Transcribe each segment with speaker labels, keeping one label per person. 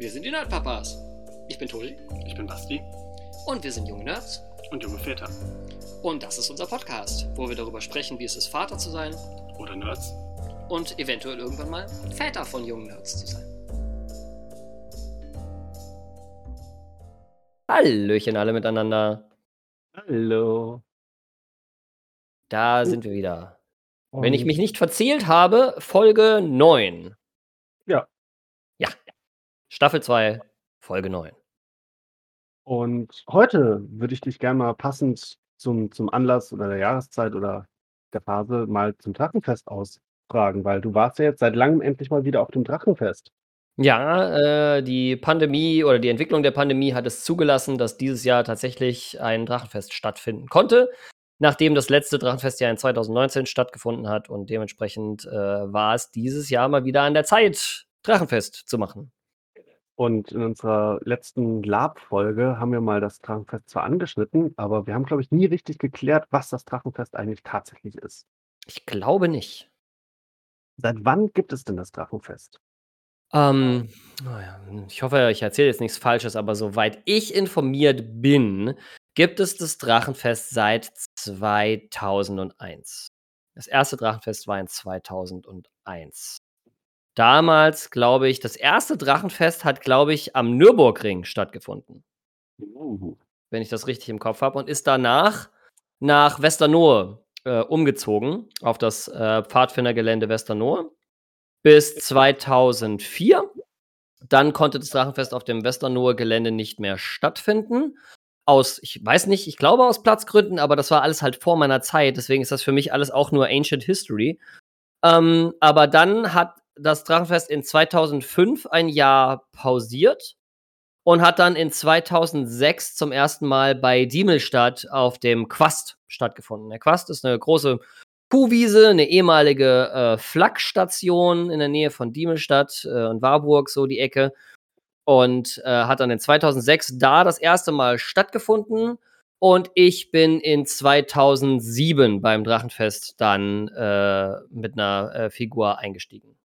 Speaker 1: Wir sind die Nerdpapas. Ich bin Tobi.
Speaker 2: Ich bin Basti.
Speaker 1: Und wir sind junge Nerds.
Speaker 2: Und junge Väter.
Speaker 1: Und das ist unser Podcast, wo wir darüber sprechen, wie es ist, Vater zu sein.
Speaker 2: Oder Nerds.
Speaker 1: Und eventuell irgendwann mal Väter von jungen Nerds zu sein.
Speaker 3: Hallöchen alle miteinander.
Speaker 2: Hallo.
Speaker 3: Da sind wir wieder. Wenn ich mich nicht verzählt habe, Folge 9.
Speaker 2: Ja.
Speaker 3: Ja. Staffel 2, Folge 9.
Speaker 2: Und heute würde ich dich gerne mal passend zum, zum Anlass oder der Jahreszeit oder der Phase mal zum Drachenfest ausfragen, weil du warst ja jetzt seit langem endlich mal wieder auf dem Drachenfest.
Speaker 3: Ja, äh, die Pandemie oder die Entwicklung der Pandemie hat es zugelassen, dass dieses Jahr tatsächlich ein Drachenfest stattfinden konnte, nachdem das letzte Drachenfest ja in 2019 stattgefunden hat und dementsprechend äh, war es dieses Jahr mal wieder an der Zeit, Drachenfest zu machen.
Speaker 2: Und in unserer letzten Lab-Folge haben wir mal das Drachenfest zwar angeschnitten, aber wir haben, glaube ich, nie richtig geklärt, was das Drachenfest eigentlich tatsächlich ist.
Speaker 3: Ich glaube nicht.
Speaker 2: Seit wann gibt es denn das Drachenfest?
Speaker 3: Ähm, oh ja, ich hoffe, ich erzähle jetzt nichts Falsches, aber soweit ich informiert bin, gibt es das Drachenfest seit 2001. Das erste Drachenfest war in 2001 damals, glaube ich, das erste Drachenfest hat, glaube ich, am Nürburgring stattgefunden.
Speaker 2: Uh.
Speaker 3: Wenn ich das richtig im Kopf habe. Und ist danach nach Westernohe äh, umgezogen, auf das äh, Pfadfindergelände Westernohe, bis 2004. Dann konnte das Drachenfest auf dem Westernohe Gelände nicht mehr stattfinden. Aus, ich weiß nicht, ich glaube aus Platzgründen, aber das war alles halt vor meiner Zeit. Deswegen ist das für mich alles auch nur Ancient History. Ähm, aber dann hat das Drachenfest in 2005 ein Jahr pausiert und hat dann in 2006 zum ersten Mal bei Diemelstadt auf dem Quast stattgefunden. Der Quast ist eine große Kuhwiese, eine ehemalige äh, Flakstation in der Nähe von Diemelstadt äh, und Warburg, so die Ecke. Und äh, hat dann in 2006 da das erste Mal stattgefunden. Und ich bin in 2007 beim Drachenfest dann äh, mit einer äh, Figur eingestiegen.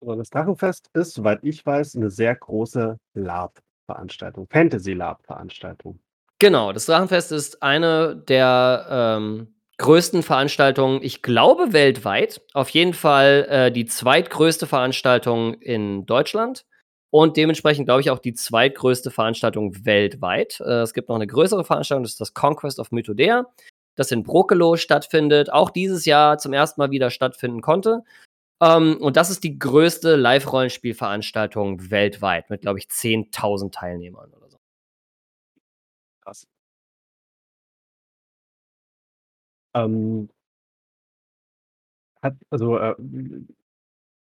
Speaker 2: Also das Drachenfest ist, soweit ich weiß, eine sehr große LARP-Veranstaltung, Fantasy-LARP-Veranstaltung.
Speaker 3: Genau, das Drachenfest ist eine der ähm, größten Veranstaltungen, ich glaube, weltweit. Auf jeden Fall äh, die zweitgrößte Veranstaltung in Deutschland und dementsprechend, glaube ich, auch die zweitgrößte Veranstaltung weltweit. Äh, es gibt noch eine größere Veranstaltung, das ist das Conquest of Mythodea, das in Brokelo stattfindet, auch dieses Jahr zum ersten Mal wieder stattfinden konnte. Ähm, und das ist die größte Live-Rollenspielveranstaltung weltweit mit, glaube ich, 10.000 Teilnehmern oder so.
Speaker 2: Krass. Ähm, hat, also, äh,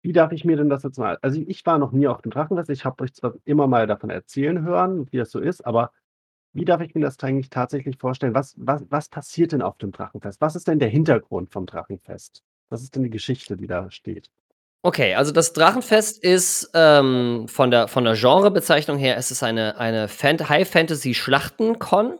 Speaker 2: wie darf ich mir denn das jetzt mal also, ich war noch nie auf dem Drachenfest. Ich habe euch zwar immer mal davon erzählen hören, wie das so ist, aber wie darf ich mir das eigentlich tatsächlich vorstellen? Was was was passiert denn auf dem Drachenfest? Was ist denn der Hintergrund vom Drachenfest? Was ist denn die Geschichte, die da steht?
Speaker 3: Okay, also das Drachenfest ist ähm, von der, von der Genrebezeichnung her, ist es eine, eine Fan High-Fantasy-Schlachten-Con.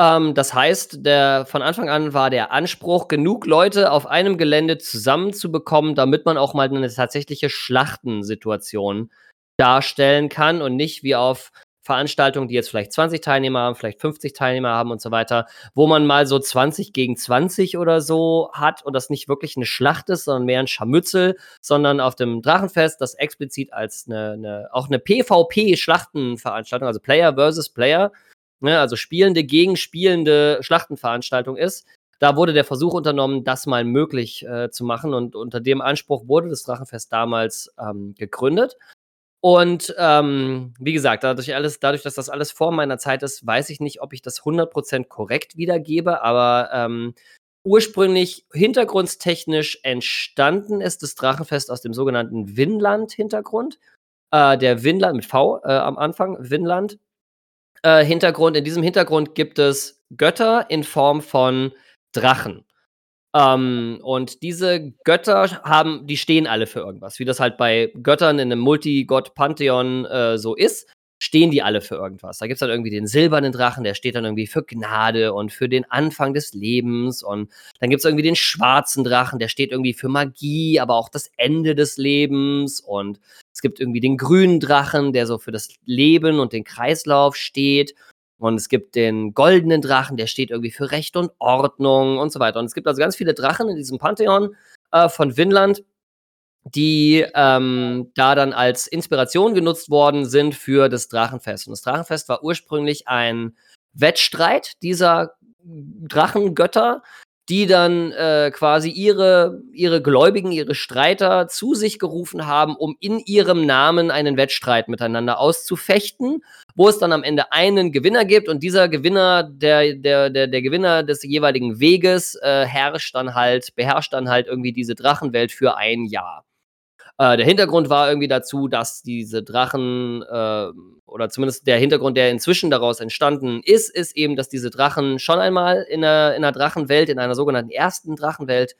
Speaker 3: Ähm, das heißt, der, von Anfang an war der Anspruch, genug Leute auf einem Gelände zusammenzubekommen, damit man auch mal eine tatsächliche Schlachtensituation darstellen kann und nicht wie auf Veranstaltungen, die jetzt vielleicht 20 Teilnehmer haben, vielleicht 50 Teilnehmer haben und so weiter, wo man mal so 20 gegen 20 oder so hat und das nicht wirklich eine Schlacht ist, sondern mehr ein Scharmützel, sondern auf dem Drachenfest das explizit als eine, eine auch eine PvP-Schlachtenveranstaltung, also Player versus Player, ne, also Spielende gegen Spielende Schlachtenveranstaltung ist. Da wurde der Versuch unternommen, das mal möglich äh, zu machen und unter dem Anspruch wurde das Drachenfest damals ähm, gegründet. Und ähm, wie gesagt, dadurch, alles, dadurch, dass das alles vor meiner Zeit ist, weiß ich nicht, ob ich das 100% korrekt wiedergebe, aber ähm, ursprünglich hintergrundstechnisch entstanden ist das Drachenfest aus dem sogenannten Vinland-Hintergrund. Äh, der Vinland mit V äh, am Anfang, Vinland. Äh, Hintergrund, in diesem Hintergrund gibt es Götter in Form von Drachen. Ähm, und diese Götter haben, die stehen alle für irgendwas, wie das halt bei Göttern in einem Multigott-Pantheon äh, so ist. stehen die alle für irgendwas. Da gibt es dann irgendwie den silbernen Drachen, der steht dann irgendwie für Gnade und für den Anfang des Lebens. Und dann gibt es irgendwie den schwarzen Drachen, der steht irgendwie für Magie, aber auch das Ende des Lebens. Und es gibt irgendwie den grünen Drachen, der so für das Leben und den Kreislauf steht. Und es gibt den goldenen Drachen, der steht irgendwie für Recht und Ordnung und so weiter. Und es gibt also ganz viele Drachen in diesem Pantheon äh, von Vinland die ähm, da dann als Inspiration genutzt worden sind für das Drachenfest. Und das Drachenfest war ursprünglich ein Wettstreit dieser Drachengötter, die dann äh, quasi ihre, ihre Gläubigen, ihre Streiter zu sich gerufen haben, um in ihrem Namen einen Wettstreit miteinander auszufechten, wo es dann am Ende einen Gewinner gibt und dieser Gewinner, der, der, der, der Gewinner des jeweiligen Weges, äh, herrscht dann halt, beherrscht dann halt irgendwie diese Drachenwelt für ein Jahr. Äh, der Hintergrund war irgendwie dazu, dass diese Drachen, äh, oder zumindest der Hintergrund, der inzwischen daraus entstanden ist, ist eben, dass diese Drachen schon einmal in einer, in einer Drachenwelt, in einer sogenannten ersten Drachenwelt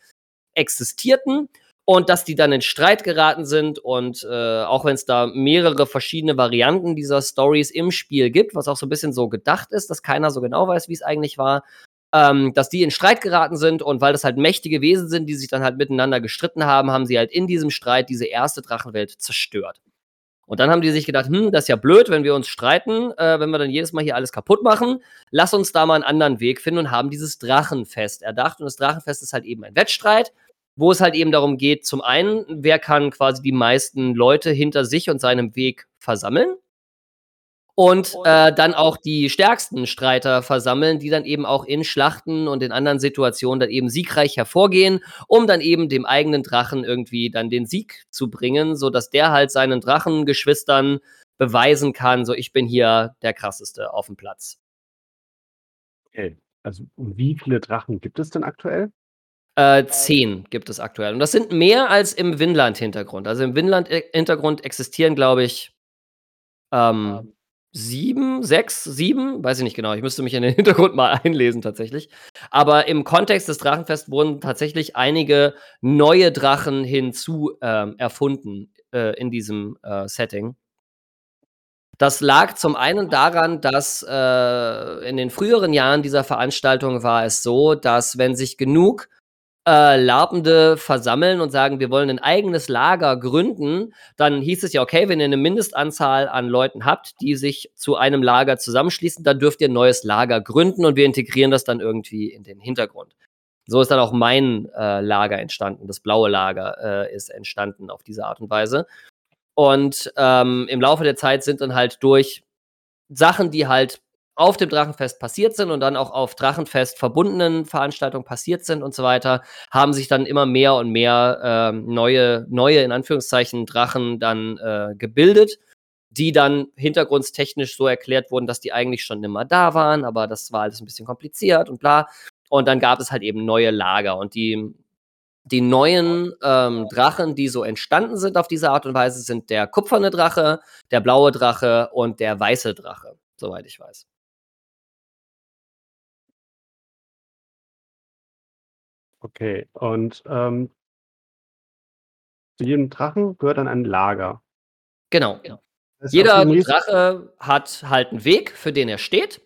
Speaker 3: existierten und dass die dann in Streit geraten sind und äh, auch wenn es da mehrere verschiedene Varianten dieser Stories im Spiel gibt, was auch so ein bisschen so gedacht ist, dass keiner so genau weiß, wie es eigentlich war, ähm, dass die in Streit geraten sind und weil das halt mächtige Wesen sind, die sich dann halt miteinander gestritten haben, haben sie halt in diesem Streit diese erste Drachenwelt zerstört. Und dann haben die sich gedacht, hm, das ist ja blöd, wenn wir uns streiten, äh, wenn wir dann jedes Mal hier alles kaputt machen. Lass uns da mal einen anderen Weg finden und haben dieses Drachenfest erdacht. Und das Drachenfest ist halt eben ein Wettstreit, wo es halt eben darum geht, zum einen, wer kann quasi die meisten Leute hinter sich und seinem Weg versammeln und äh, dann auch die stärksten Streiter versammeln, die dann eben auch in Schlachten und in anderen Situationen dann eben siegreich hervorgehen, um dann eben dem eigenen Drachen irgendwie dann den Sieg zu bringen, so dass der halt seinen Drachengeschwistern beweisen kann, so ich bin hier der krasseste auf dem Platz.
Speaker 2: Okay. Also wie viele Drachen gibt es denn aktuell?
Speaker 3: Äh, zehn gibt es aktuell. Und das sind mehr als im Winland-Hintergrund. Also im Winland-Hintergrund existieren, glaube ich, ähm, sieben, sechs, sieben, weiß ich nicht genau. Ich müsste mich in den Hintergrund mal einlesen tatsächlich. Aber im Kontext des Drachenfests wurden tatsächlich einige neue Drachen hinzu äh, erfunden äh, in diesem äh, Setting. Das lag zum einen daran, dass äh, in den früheren Jahren dieser Veranstaltung war es so, dass wenn sich genug äh, Labende versammeln und sagen, wir wollen ein eigenes Lager gründen, dann hieß es ja, okay, wenn ihr eine Mindestanzahl an Leuten habt, die sich zu einem Lager zusammenschließen, dann dürft ihr ein neues Lager gründen und wir integrieren das dann irgendwie in den Hintergrund. So ist dann auch mein äh, Lager entstanden. Das blaue Lager äh, ist entstanden auf diese Art und Weise. Und ähm, im Laufe der Zeit sind dann halt durch Sachen, die halt auf dem Drachenfest passiert sind und dann auch auf Drachenfest verbundenen Veranstaltungen passiert sind und so weiter, haben sich dann immer mehr und mehr äh, neue, neue, in Anführungszeichen, Drachen dann äh, gebildet, die dann hintergrundstechnisch so erklärt wurden, dass die eigentlich schon immer da waren, aber das war alles ein bisschen kompliziert und bla. Und dann gab es halt eben neue Lager und die, die neuen ähm, Drachen, die so entstanden sind auf diese Art und Weise, sind der kupferne Drache, der blaue Drache und der weiße Drache, soweit ich weiß.
Speaker 2: Okay, und, ähm zu jedem Drachen gehört dann ein Lager.
Speaker 3: Genau. Jeder Drache hat halt einen Weg, für den er steht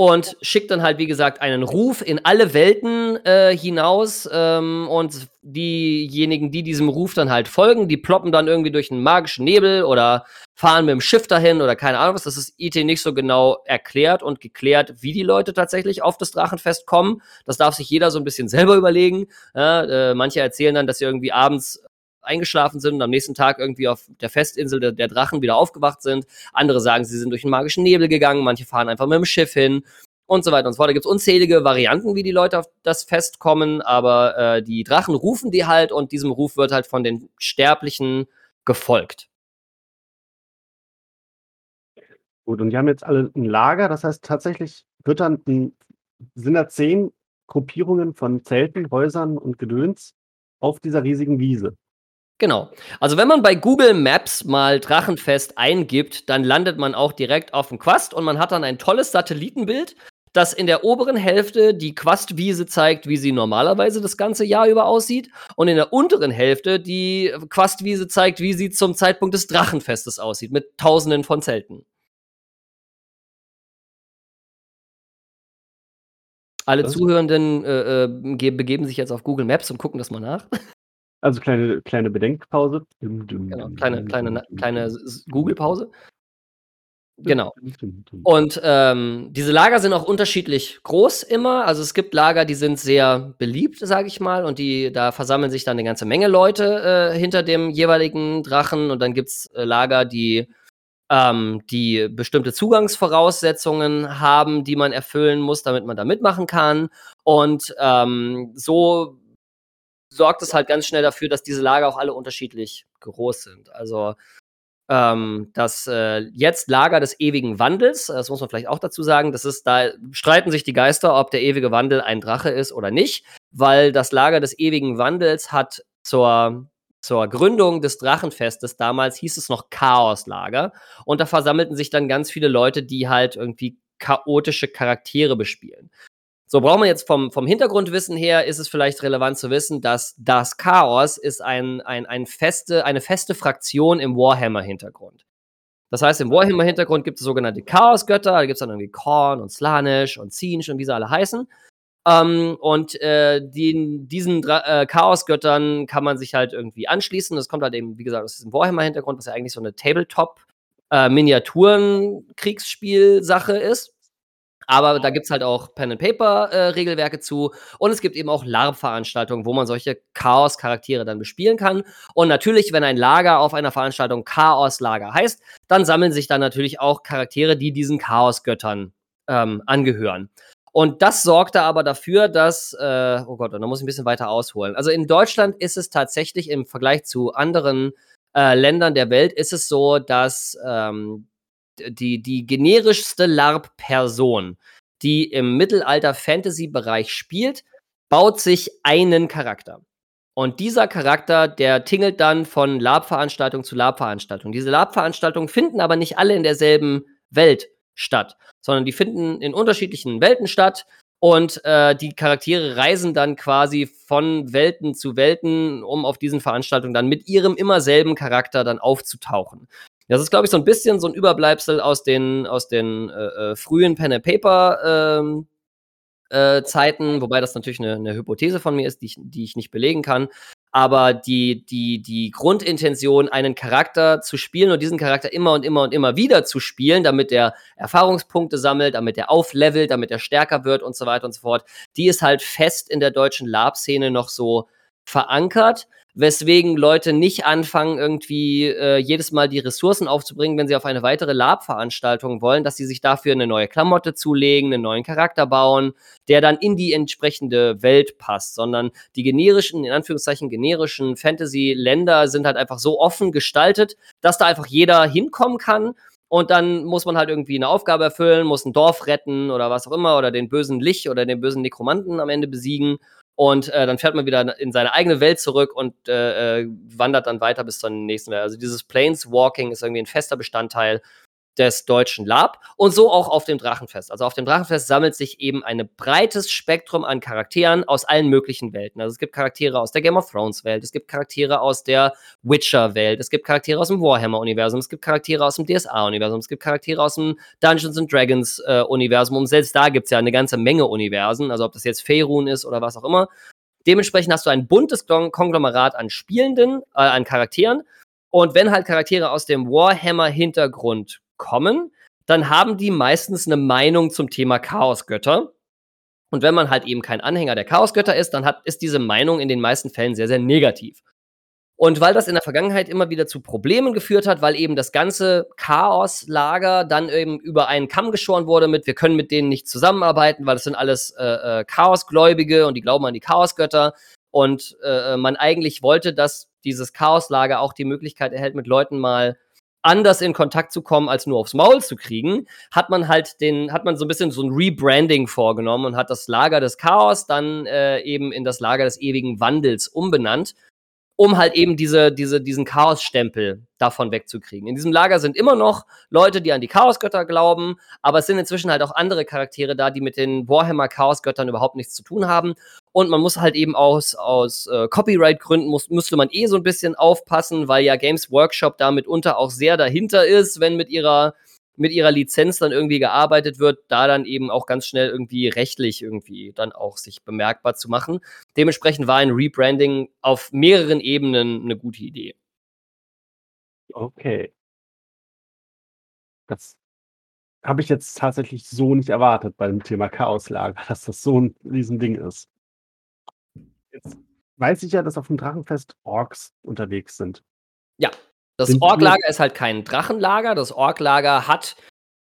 Speaker 3: und schickt dann halt, wie gesagt, einen Ruf in alle Welten äh, hinaus. Ähm, und diejenigen, die diesem Ruf dann halt folgen, die ploppen dann irgendwie durch einen magischen Nebel oder fahren mit dem Schiff dahin oder keine Ahnung was. Das ist IT nicht so genau erklärt und geklärt, wie die Leute tatsächlich auf das Drachenfest kommen. Das darf sich jeder so ein bisschen selber überlegen. Ja, äh, manche erzählen dann, dass sie irgendwie abends eingeschlafen sind und am nächsten Tag irgendwie auf der Festinsel der, der Drachen wieder aufgewacht sind. Andere sagen, sie sind durch den magischen Nebel gegangen, manche fahren einfach mit dem Schiff hin und so weiter und so fort. Da gibt es unzählige Varianten, wie die Leute auf das Fest kommen, aber äh, die Drachen rufen die halt und diesem Ruf wird halt von den Sterblichen gefolgt.
Speaker 2: Gut, und die haben jetzt alle ein Lager, das heißt tatsächlich wird dann ein, sind da zehn Gruppierungen von Zelten, Häusern und Gedöns auf dieser riesigen Wiese.
Speaker 3: Genau. Also wenn man bei Google Maps mal Drachenfest eingibt, dann landet man auch direkt auf dem Quast und man hat dann ein tolles Satellitenbild, das in der oberen Hälfte die Quastwiese zeigt, wie sie normalerweise das ganze Jahr über aussieht und in der unteren Hälfte die Quastwiese zeigt, wie sie zum Zeitpunkt des Drachenfestes aussieht, mit tausenden von Zelten. Alle
Speaker 2: Was?
Speaker 3: Zuhörenden äh, äh, begeben sich jetzt auf Google Maps und gucken das mal nach.
Speaker 2: Also kleine, kleine Bedenkpause. Dum, dum,
Speaker 3: Genau, kleine, kleine, kleine Google-Pause. Genau. Und ähm, diese Lager sind auch unterschiedlich groß immer. Also es gibt Lager, die sind sehr beliebt, sage ich mal, und die da versammeln sich dann eine ganze Menge Leute äh, hinter dem jeweiligen Drachen. Und dann gibt's äh, Lager, die ähm, die bestimmte Zugangsvoraussetzungen haben, die man erfüllen muss, damit man da mitmachen kann. Und ähm, so sorgt es halt ganz schnell dafür, dass diese Lager auch alle unterschiedlich groß sind. Also ähm, das äh, jetzt Lager des ewigen Wandels, das muss man vielleicht auch dazu sagen, das ist, da streiten sich die Geister, ob der ewige Wandel ein Drache ist oder nicht, weil das Lager des ewigen Wandels hat zur, zur Gründung des Drachenfestes damals hieß es noch Chaoslager und da versammelten sich dann ganz viele Leute, die halt irgendwie chaotische Charaktere bespielen. So braucht man jetzt vom, vom Hintergrundwissen her, ist es vielleicht relevant zu wissen, dass das Chaos ist ein, ein, ein feste, eine feste Fraktion im Warhammer-Hintergrund. Das heißt, im Warhammer-Hintergrund gibt es sogenannte Chaosgötter, da gibt es dann irgendwie Korn und Slanish und Zinch und wie sie alle heißen. Ähm, und äh, die, diesen äh, Chaosgöttern kann man sich halt irgendwie anschließen. Das kommt halt eben, wie gesagt, aus diesem Warhammer-Hintergrund, was ja eigentlich so eine Tabletop-Miniaturen-Kriegsspiel-Sache ist. Aber da gibt's halt auch Pen-and-Paper-Regelwerke zu. Und es gibt eben auch LARP-Veranstaltungen, wo man solche Chaos-Charaktere dann bespielen kann. Und natürlich, wenn ein Lager auf einer Veranstaltung Chaos-Lager heißt, dann sammeln sich dann natürlich auch Charaktere, die diesen Chaos-Göttern ähm, angehören. Und das sorgte aber dafür, dass, äh, oh Gott, und da muss ich ein bisschen weiter ausholen. Also in Deutschland ist es tatsächlich im Vergleich zu anderen äh, Ländern der Welt, ist es so, dass ähm, die, die generischste LARP-Person, die im Mittelalter-Fantasy-Bereich spielt, baut sich einen Charakter. Und dieser Charakter, der tingelt dann von LARP-Veranstaltung zu LARP-Veranstaltung. Diese LARP-Veranstaltungen finden aber nicht alle in derselben Welt statt, sondern die finden in unterschiedlichen Welten statt. Und äh, die Charaktere reisen dann quasi von Welten zu Welten, um auf diesen Veranstaltungen dann mit ihrem immer selben Charakter dann aufzutauchen. Das ist, glaube ich, so ein bisschen so ein Überbleibsel aus den, aus den äh, äh, frühen Pen and Paper ähm, äh, Zeiten, wobei das natürlich eine, eine Hypothese von mir ist, die ich, die ich nicht belegen kann. Aber die, die, die Grundintention, einen Charakter zu spielen und diesen Charakter immer und immer und immer wieder zu spielen, damit er Erfahrungspunkte sammelt, damit er auflevelt, damit er stärker wird und so weiter und so fort, die ist halt fest in der deutschen Lab-Szene noch so verankert weswegen Leute nicht anfangen, irgendwie äh, jedes Mal die Ressourcen aufzubringen, wenn sie auf eine weitere Lab-Veranstaltung wollen, dass sie sich dafür eine neue Klamotte zulegen, einen neuen Charakter bauen, der dann in die entsprechende Welt passt, sondern die generischen, in Anführungszeichen generischen Fantasy-Länder sind halt einfach so offen gestaltet, dass da einfach jeder hinkommen kann. Und dann muss man halt irgendwie eine Aufgabe erfüllen, muss ein Dorf retten oder was auch immer oder den bösen Lich oder den bösen Nekromanten am Ende besiegen. Und äh, dann fährt man wieder in seine eigene Welt zurück und äh, äh, wandert dann weiter bis zur nächsten Welt. Also dieses Planeswalking ist irgendwie ein fester Bestandteil des deutschen Lab und so auch auf dem Drachenfest. Also auf dem Drachenfest sammelt sich eben ein breites Spektrum an Charakteren aus allen möglichen Welten. Also es gibt Charaktere aus der Game of Thrones Welt, es gibt Charaktere aus der Witcher Welt, es gibt Charaktere aus dem Warhammer Universum, es gibt Charaktere aus dem DSA Universum, es gibt Charaktere aus dem Dungeons and Dragons äh, Universum und selbst da gibt es ja eine ganze Menge Universen, also ob das jetzt Faerun ist oder was auch immer. Dementsprechend hast du ein buntes Konglomerat an Spielenden, äh, an Charakteren und wenn halt Charaktere aus dem Warhammer-Hintergrund kommen, dann haben die meistens eine Meinung zum Thema Chaosgötter. Und wenn man halt eben kein Anhänger der Chaosgötter ist, dann hat, ist diese Meinung in den meisten Fällen sehr, sehr negativ. Und weil das in der Vergangenheit immer wieder zu Problemen geführt hat, weil eben das ganze Chaoslager dann eben über einen Kamm geschoren wurde mit, wir können mit denen nicht zusammenarbeiten, weil das sind alles äh, äh, Chaosgläubige und die glauben an die Chaosgötter. Und äh, man eigentlich wollte, dass dieses Chaoslager auch die Möglichkeit erhält, mit Leuten mal anders in Kontakt zu kommen, als nur aufs Maul zu kriegen, hat man halt den, hat man so ein bisschen so ein Rebranding vorgenommen und hat das Lager des Chaos dann äh, eben in das Lager des ewigen Wandels umbenannt, um halt eben diese, diese, diesen Chaos-Stempel davon wegzukriegen. In diesem Lager sind immer noch Leute, die an die Chaosgötter glauben, aber es sind inzwischen halt auch andere Charaktere da, die mit den Warhammer Chaosgöttern überhaupt nichts zu tun haben. Und man muss halt eben aus, aus äh, Copyright-Gründen muss, müsste man eh so ein bisschen aufpassen, weil ja Games Workshop da mitunter auch sehr dahinter ist, wenn mit ihrer mit ihrer Lizenz dann irgendwie gearbeitet wird, da dann eben auch ganz schnell irgendwie rechtlich irgendwie dann auch sich bemerkbar zu machen. Dementsprechend war ein Rebranding auf mehreren Ebenen eine gute Idee.
Speaker 2: Okay. Das habe ich jetzt tatsächlich so nicht erwartet bei dem Thema Chaoslager, dass das so ein Riesending ist. Jetzt weiß ich ja, dass auf dem Drachenfest Orks unterwegs sind.
Speaker 3: Ja, das Orklager ist halt kein Drachenlager. Das Orklager hat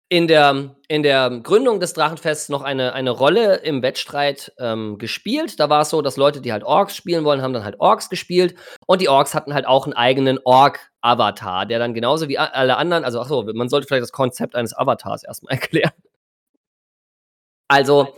Speaker 3: in der, in der Gründung des Drachenfests noch eine, eine Rolle im Wettstreit ähm, gespielt. Da war es so, dass Leute, die halt Orks spielen wollen, haben dann halt Orks gespielt. Und die Orks hatten halt auch einen eigenen Ork-Avatar, der dann genauso wie alle anderen, also achso, man sollte vielleicht das Konzept eines Avatars erstmal erklären. Also,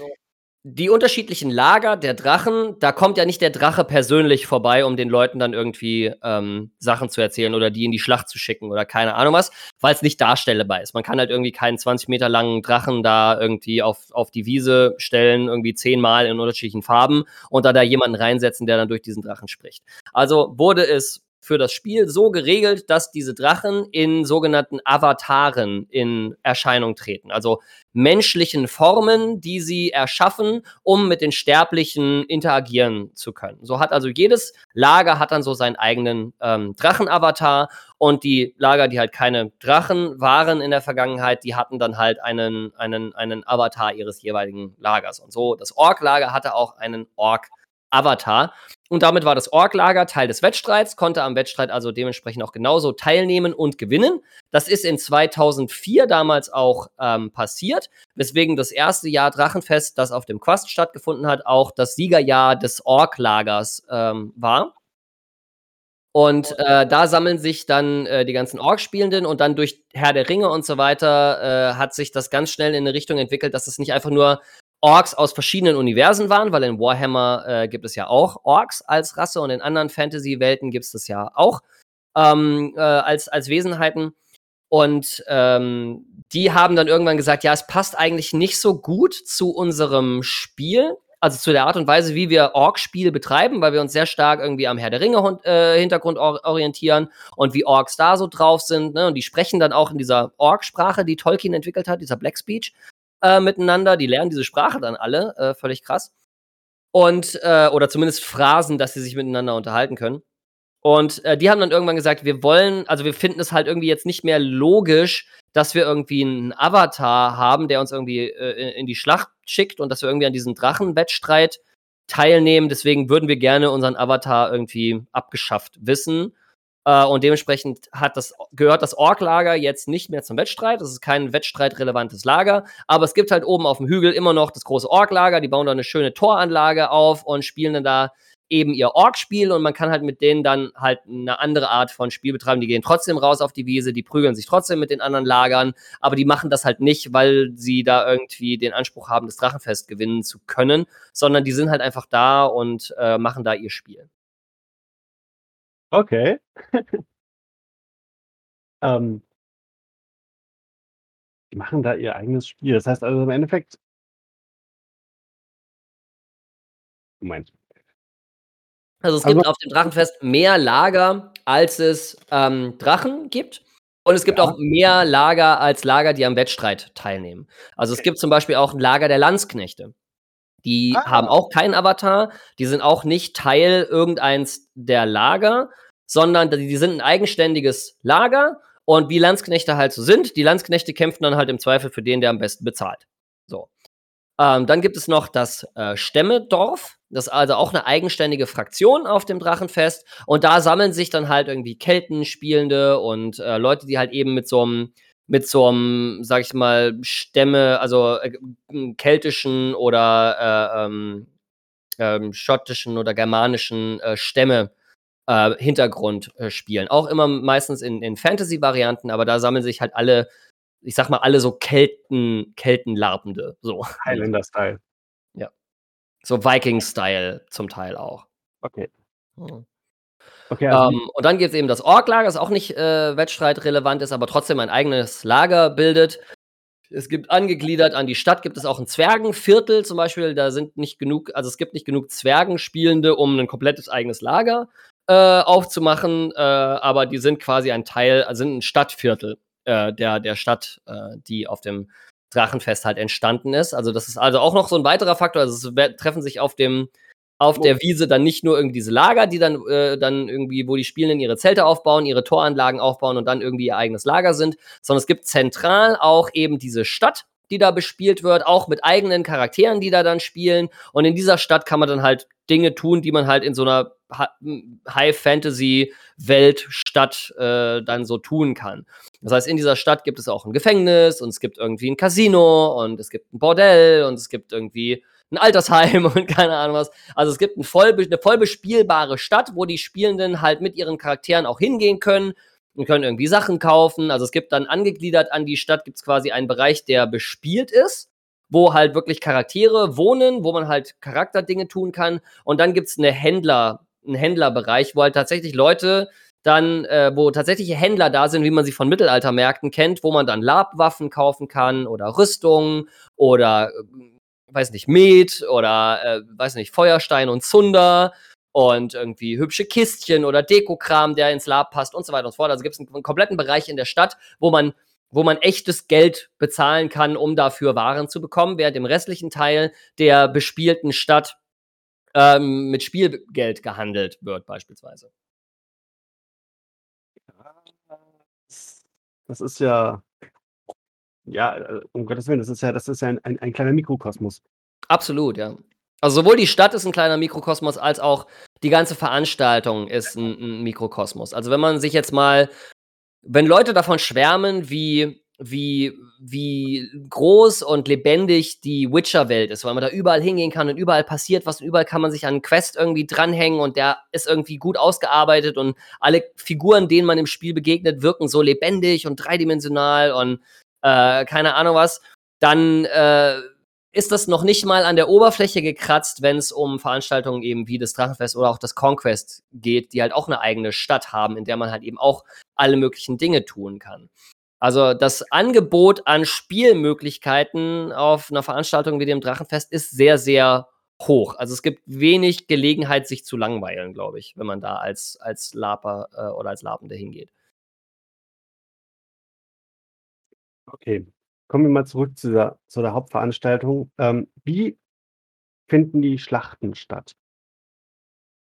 Speaker 3: die unterschiedlichen Lager der Drachen, da kommt ja nicht der Drache persönlich vorbei, um den Leuten dann irgendwie ähm, Sachen zu erzählen oder die in die Schlacht zu schicken oder keine Ahnung was, weil es nicht darstellbar ist. Man kann halt irgendwie keinen 20 Meter langen Drachen da irgendwie auf, auf die Wiese stellen, irgendwie zehnmal in unterschiedlichen Farben und da da jemanden reinsetzen, der dann durch diesen Drachen spricht. Also wurde es für das Spiel so geregelt, dass diese Drachen in sogenannten Avataren in Erscheinung treten. Also menschlichen Formen, die sie erschaffen, um mit den Sterblichen interagieren zu können. So hat also jedes Lager hat dann so seinen eigenen ähm, Drachenavatar und die Lager, die halt keine Drachen waren in der Vergangenheit, die hatten dann halt einen, einen, einen Avatar ihres jeweiligen Lagers. Und so, das Ork-Lager hatte auch einen Ork-Avatar. Und damit war das Ork-Lager Teil des Wettstreits, konnte am Wettstreit also dementsprechend auch genauso teilnehmen und gewinnen. Das ist in 2004 damals auch ähm, passiert, weswegen das erste Jahr Drachenfest, das auf dem Quast stattgefunden hat, auch das Siegerjahr des Ork-Lagers ähm, war. Und äh, da sammeln sich dann äh, die ganzen Ork-Spielenden und dann durch Herr der Ringe und so weiter äh, hat sich das ganz schnell in eine Richtung entwickelt, dass es nicht einfach nur Orks aus verschiedenen Universen waren, weil in Warhammer äh, gibt es ja auch Orks als Rasse und in anderen Fantasy-Welten gibt es das ja auch ähm, äh, als, als Wesenheiten. Und ähm, die haben dann irgendwann gesagt, ja, es passt eigentlich nicht so gut zu unserem Spiel, also zu der Art und Weise, wie wir Ork-Spiel betreiben, weil wir uns sehr stark irgendwie am Herr der Ringe-Hintergrund or orientieren und wie Orks da so drauf sind. Ne? Und die sprechen dann auch in dieser Ork-Sprache, die Tolkien entwickelt hat, dieser Black Speech, äh, miteinander. Die lernen diese Sprache dann alle, äh, völlig krass. Und, äh, oder zumindest Phrasen, dass sie sich miteinander unterhalten können. Und äh, die haben dann irgendwann gesagt, wir wollen, also wir finden es halt irgendwie jetzt nicht mehr logisch, dass wir irgendwie einen Avatar haben, der uns irgendwie äh, in die Schlacht schickt und dass wir irgendwie an diesem Drachenwettstreit teilnehmen. Deswegen würden wir gerne unseren Avatar irgendwie abgeschafft wissen. Äh, und dementsprechend hat das, gehört das Ork-Lager jetzt nicht mehr zum Wettstreit. Das ist kein wettstreitrelevantes Lager. Aber es gibt halt oben auf dem Hügel immer noch das große Ork-Lager. Die bauen da eine schöne Toranlage auf und spielen dann da eben ihr Ork-Spiel und man kann halt mit denen dann halt eine andere Art von Spiel betreiben. Die gehen trotzdem raus auf die Wiese, die prügeln sich trotzdem mit den anderen Lagern, aber die machen das halt nicht, weil sie da irgendwie den Anspruch haben, das Drachenfest gewinnen zu können, sondern die sind halt einfach da und äh, machen da ihr Spiel.
Speaker 2: Okay. ähm, die machen da ihr eigenes Spiel. Das heißt also im Endeffekt. Moment.
Speaker 3: Also es
Speaker 2: Also-
Speaker 3: gibt auf dem Drachenfest mehr Lager, als es ähm, Drachen gibt. Und es gibt
Speaker 2: Ja.
Speaker 3: auch mehr Lager als Lager, die am Wettstreit teilnehmen. Also es gibt zum Beispiel auch ein Lager der Landsknechte. Die
Speaker 2: Ah.
Speaker 3: haben auch keinen Avatar, die sind auch nicht Teil irgendeins der Lager, sondern die, die sind ein eigenständiges Lager und wie Landsknechte halt so sind, die Landsknechte kämpfen dann halt im Zweifel für den, der am besten bezahlt. So. Ähm, dann gibt es noch das äh, Stämmedorf. Das ist also auch eine eigenständige Fraktion auf dem Drachenfest. Und da sammeln sich dann halt irgendwie Keltenspielende und äh, Leute, die halt eben mit so einem, mit so einem, sag ich mal, Stämme, also äh, keltischen oder äh, ähm, ähm, schottischen oder germanischen äh, Stämme äh, Hintergrund äh, spielen. Auch immer meistens in, in Fantasy-Varianten, aber da sammeln sich halt alle, ich sag mal, alle so Kelten, Keltenlarpende. So.
Speaker 2: Highlander-Style.
Speaker 3: So Viking-Style zum Teil auch.
Speaker 2: Okay.
Speaker 3: Mhm.
Speaker 2: Okay, also
Speaker 3: Ähm, und dann gibt es eben das Ork-Lager, das auch nicht äh, wettstreitrelevant ist, aber trotzdem ein eigenes Lager bildet. Es gibt angegliedert an die Stadt, gibt es auch ein Zwergenviertel zum Beispiel. Da sind nicht genug, also es gibt nicht genug Zwergenspielende, um ein komplettes eigenes Lager äh, aufzumachen, äh, aber die sind quasi ein Teil, also sind ein Stadtviertel äh, der, der Stadt, äh, die auf dem Drachenfest halt entstanden ist. Also das ist also auch noch so ein weiterer Faktor. Also es treffen sich auf dem auf der Wiese dann nicht nur irgendwie diese Lager, die dann, äh, dann irgendwie, wo die Spielenden ihre Zelte aufbauen, ihre Toranlagen aufbauen und dann irgendwie ihr eigenes Lager sind, sondern es gibt zentral auch eben diese Stadt, die da bespielt wird, auch mit eigenen Charakteren, die da dann spielen. Und in dieser Stadt kann man dann halt Dinge tun, die man halt in so einer High-Fantasy-Weltstadt äh, dann so tun kann. Das heißt, in dieser Stadt gibt es auch ein Gefängnis und es gibt irgendwie ein Casino und es gibt ein Bordell und es gibt irgendwie ein Altersheim und keine Ahnung was. Also es gibt ein voll, eine voll bespielbare Stadt, wo die Spielenden halt mit ihren Charakteren auch hingehen können und können irgendwie Sachen kaufen. Also es gibt dann angegliedert an die Stadt gibt es quasi einen Bereich, der bespielt ist, wo halt wirklich Charaktere wohnen, wo man halt Charakterdinge tun kann. Und dann gibt es eine Händler, einen Händlerbereich, wo halt tatsächlich Leute dann, äh, wo tatsächliche Händler da sind, wie man sie von Mittelaltermärkten kennt, wo man dann Labwaffen kaufen kann oder Rüstungen oder äh, weiß nicht, Met oder, äh, weiß nicht, Feuerstein und Zunder und irgendwie hübsche Kistchen oder Dekokram, der ins Lab passt und so weiter und so fort. Also gibt es einen, einen, kompletten Bereich in der Stadt, wo man, wo man echtes Geld bezahlen kann, um dafür Waren zu bekommen, während im restlichen Teil der bespielten Stadt ähm, mit Spielgeld gehandelt wird, beispielsweise.
Speaker 2: Das ist ja ja, um Gottes Willen, das ist ja das ist ja ein ein ein kleiner Mikrokosmos.
Speaker 3: Absolut, ja. Also, sowohl die Stadt ist ein kleiner Mikrokosmos, als auch die ganze Veranstaltung ist ein 'n Mikrokosmos. Also, wenn man sich jetzt mal wenn Leute davon schwärmen, wie wie wie groß und lebendig die Witcher-Welt ist, weil man da überall hingehen kann und überall passiert was und überall kann man sich an Quest irgendwie dranhängen und der ist irgendwie gut ausgearbeitet und alle Figuren, denen man im Spiel begegnet, wirken so lebendig und dreidimensional und äh, keine Ahnung was, dann äh, ist das noch nicht mal an der Oberfläche gekratzt, wenn es um Veranstaltungen eben wie das Drachenfest oder auch das Conquest geht, die halt auch eine eigene Stadt haben, in der man halt eben auch alle möglichen Dinge tun kann. Also das Angebot an Spielmöglichkeiten auf einer Veranstaltung wie dem Drachenfest ist sehr, sehr hoch. Also es gibt wenig Gelegenheit, sich zu langweilen, glaube ich, wenn man da als, als Laper äh, oder als Lapende hingeht.
Speaker 2: Okay, kommen wir mal zurück zu der zu der Hauptveranstaltung. Ähm, wie finden die Schlachten statt?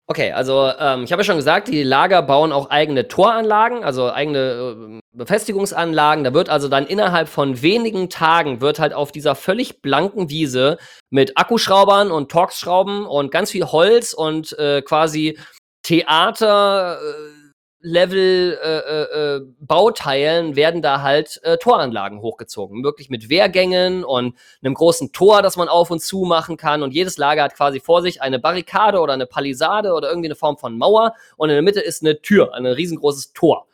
Speaker 3: Okay, also, ähm, ich habe ja schon gesagt, die Lager bauen auch eigene Toranlagen, also eigene, ähm, Befestigungsanlagen. Da wird also dann innerhalb von wenigen Tagen wird halt auf dieser völlig blanken Wiese mit Akkuschraubern und Torx-Schrauben und ganz viel Holz und, äh, quasi Theater, äh Level äh, äh, äh, Bauteilen werden da halt äh, Toranlagen hochgezogen. Wirklich mit Wehrgängen und einem großen Tor, das man auf und zu machen kann. Und jedes Lager hat quasi vor sich eine Barrikade oder eine Palisade oder irgendwie eine Form von Mauer. Und in der Mitte ist eine Tür, ein riesengroßes Tor.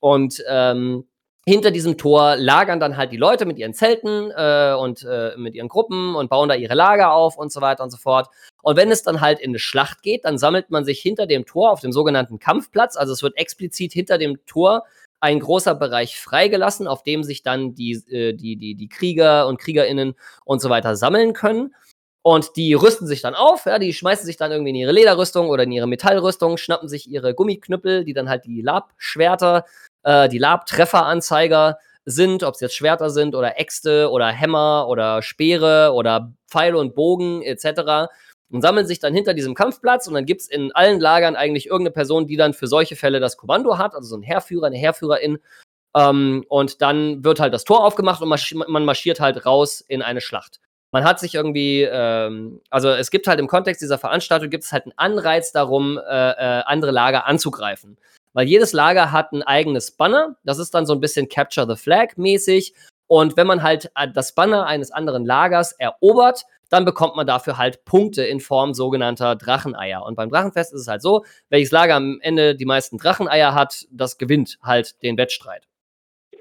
Speaker 3: Und ähm, hinter diesem Tor lagern dann halt die Leute mit ihren Zelten äh, und äh, mit ihren Gruppen und bauen da ihre Lager auf und so weiter und so fort. Und wenn es dann halt in eine Schlacht geht, dann sammelt man sich hinter dem Tor auf dem sogenannten Kampfplatz. Also es wird explizit hinter dem Tor ein großer Bereich freigelassen, auf dem sich dann die, äh, die, die, die Krieger und Kriegerinnen und so weiter sammeln können. Und die rüsten sich dann auf, ja, die schmeißen sich dann irgendwie in ihre Lederrüstung oder in ihre Metallrüstung, schnappen sich ihre Gummiknüppel, die dann halt die Labschwerter äh, die Lab-Trefferanzeiger sind, ob es jetzt Schwerter sind oder Äxte oder Hämmer oder Speere oder Pfeile und Bogen etc. Und sammeln sich dann hinter diesem Kampfplatz und dann gibt es in allen Lagern eigentlich irgendeine Person, die dann für solche Fälle das Kommando hat, also so ein Heerführer, eine Heerführerin. Ähm, und dann wird halt das Tor aufgemacht und marsch man marschiert halt raus in eine Schlacht. Man hat sich irgendwie, ähm, also es gibt halt im Kontext dieser Veranstaltung gibt es halt einen Anreiz darum, äh, äh, andere Lager anzugreifen weil jedes Lager hat ein eigenes Banner. Das ist dann so ein bisschen Capture the Flag mäßig. Und wenn man halt äh, das Banner eines anderen Lagers erobert, dann bekommt man dafür halt Punkte in Form sogenannter Dracheneier. Und beim Drachenfest ist es halt so, welches Lager am Ende die meisten Dracheneier hat, das gewinnt halt den Wettstreit.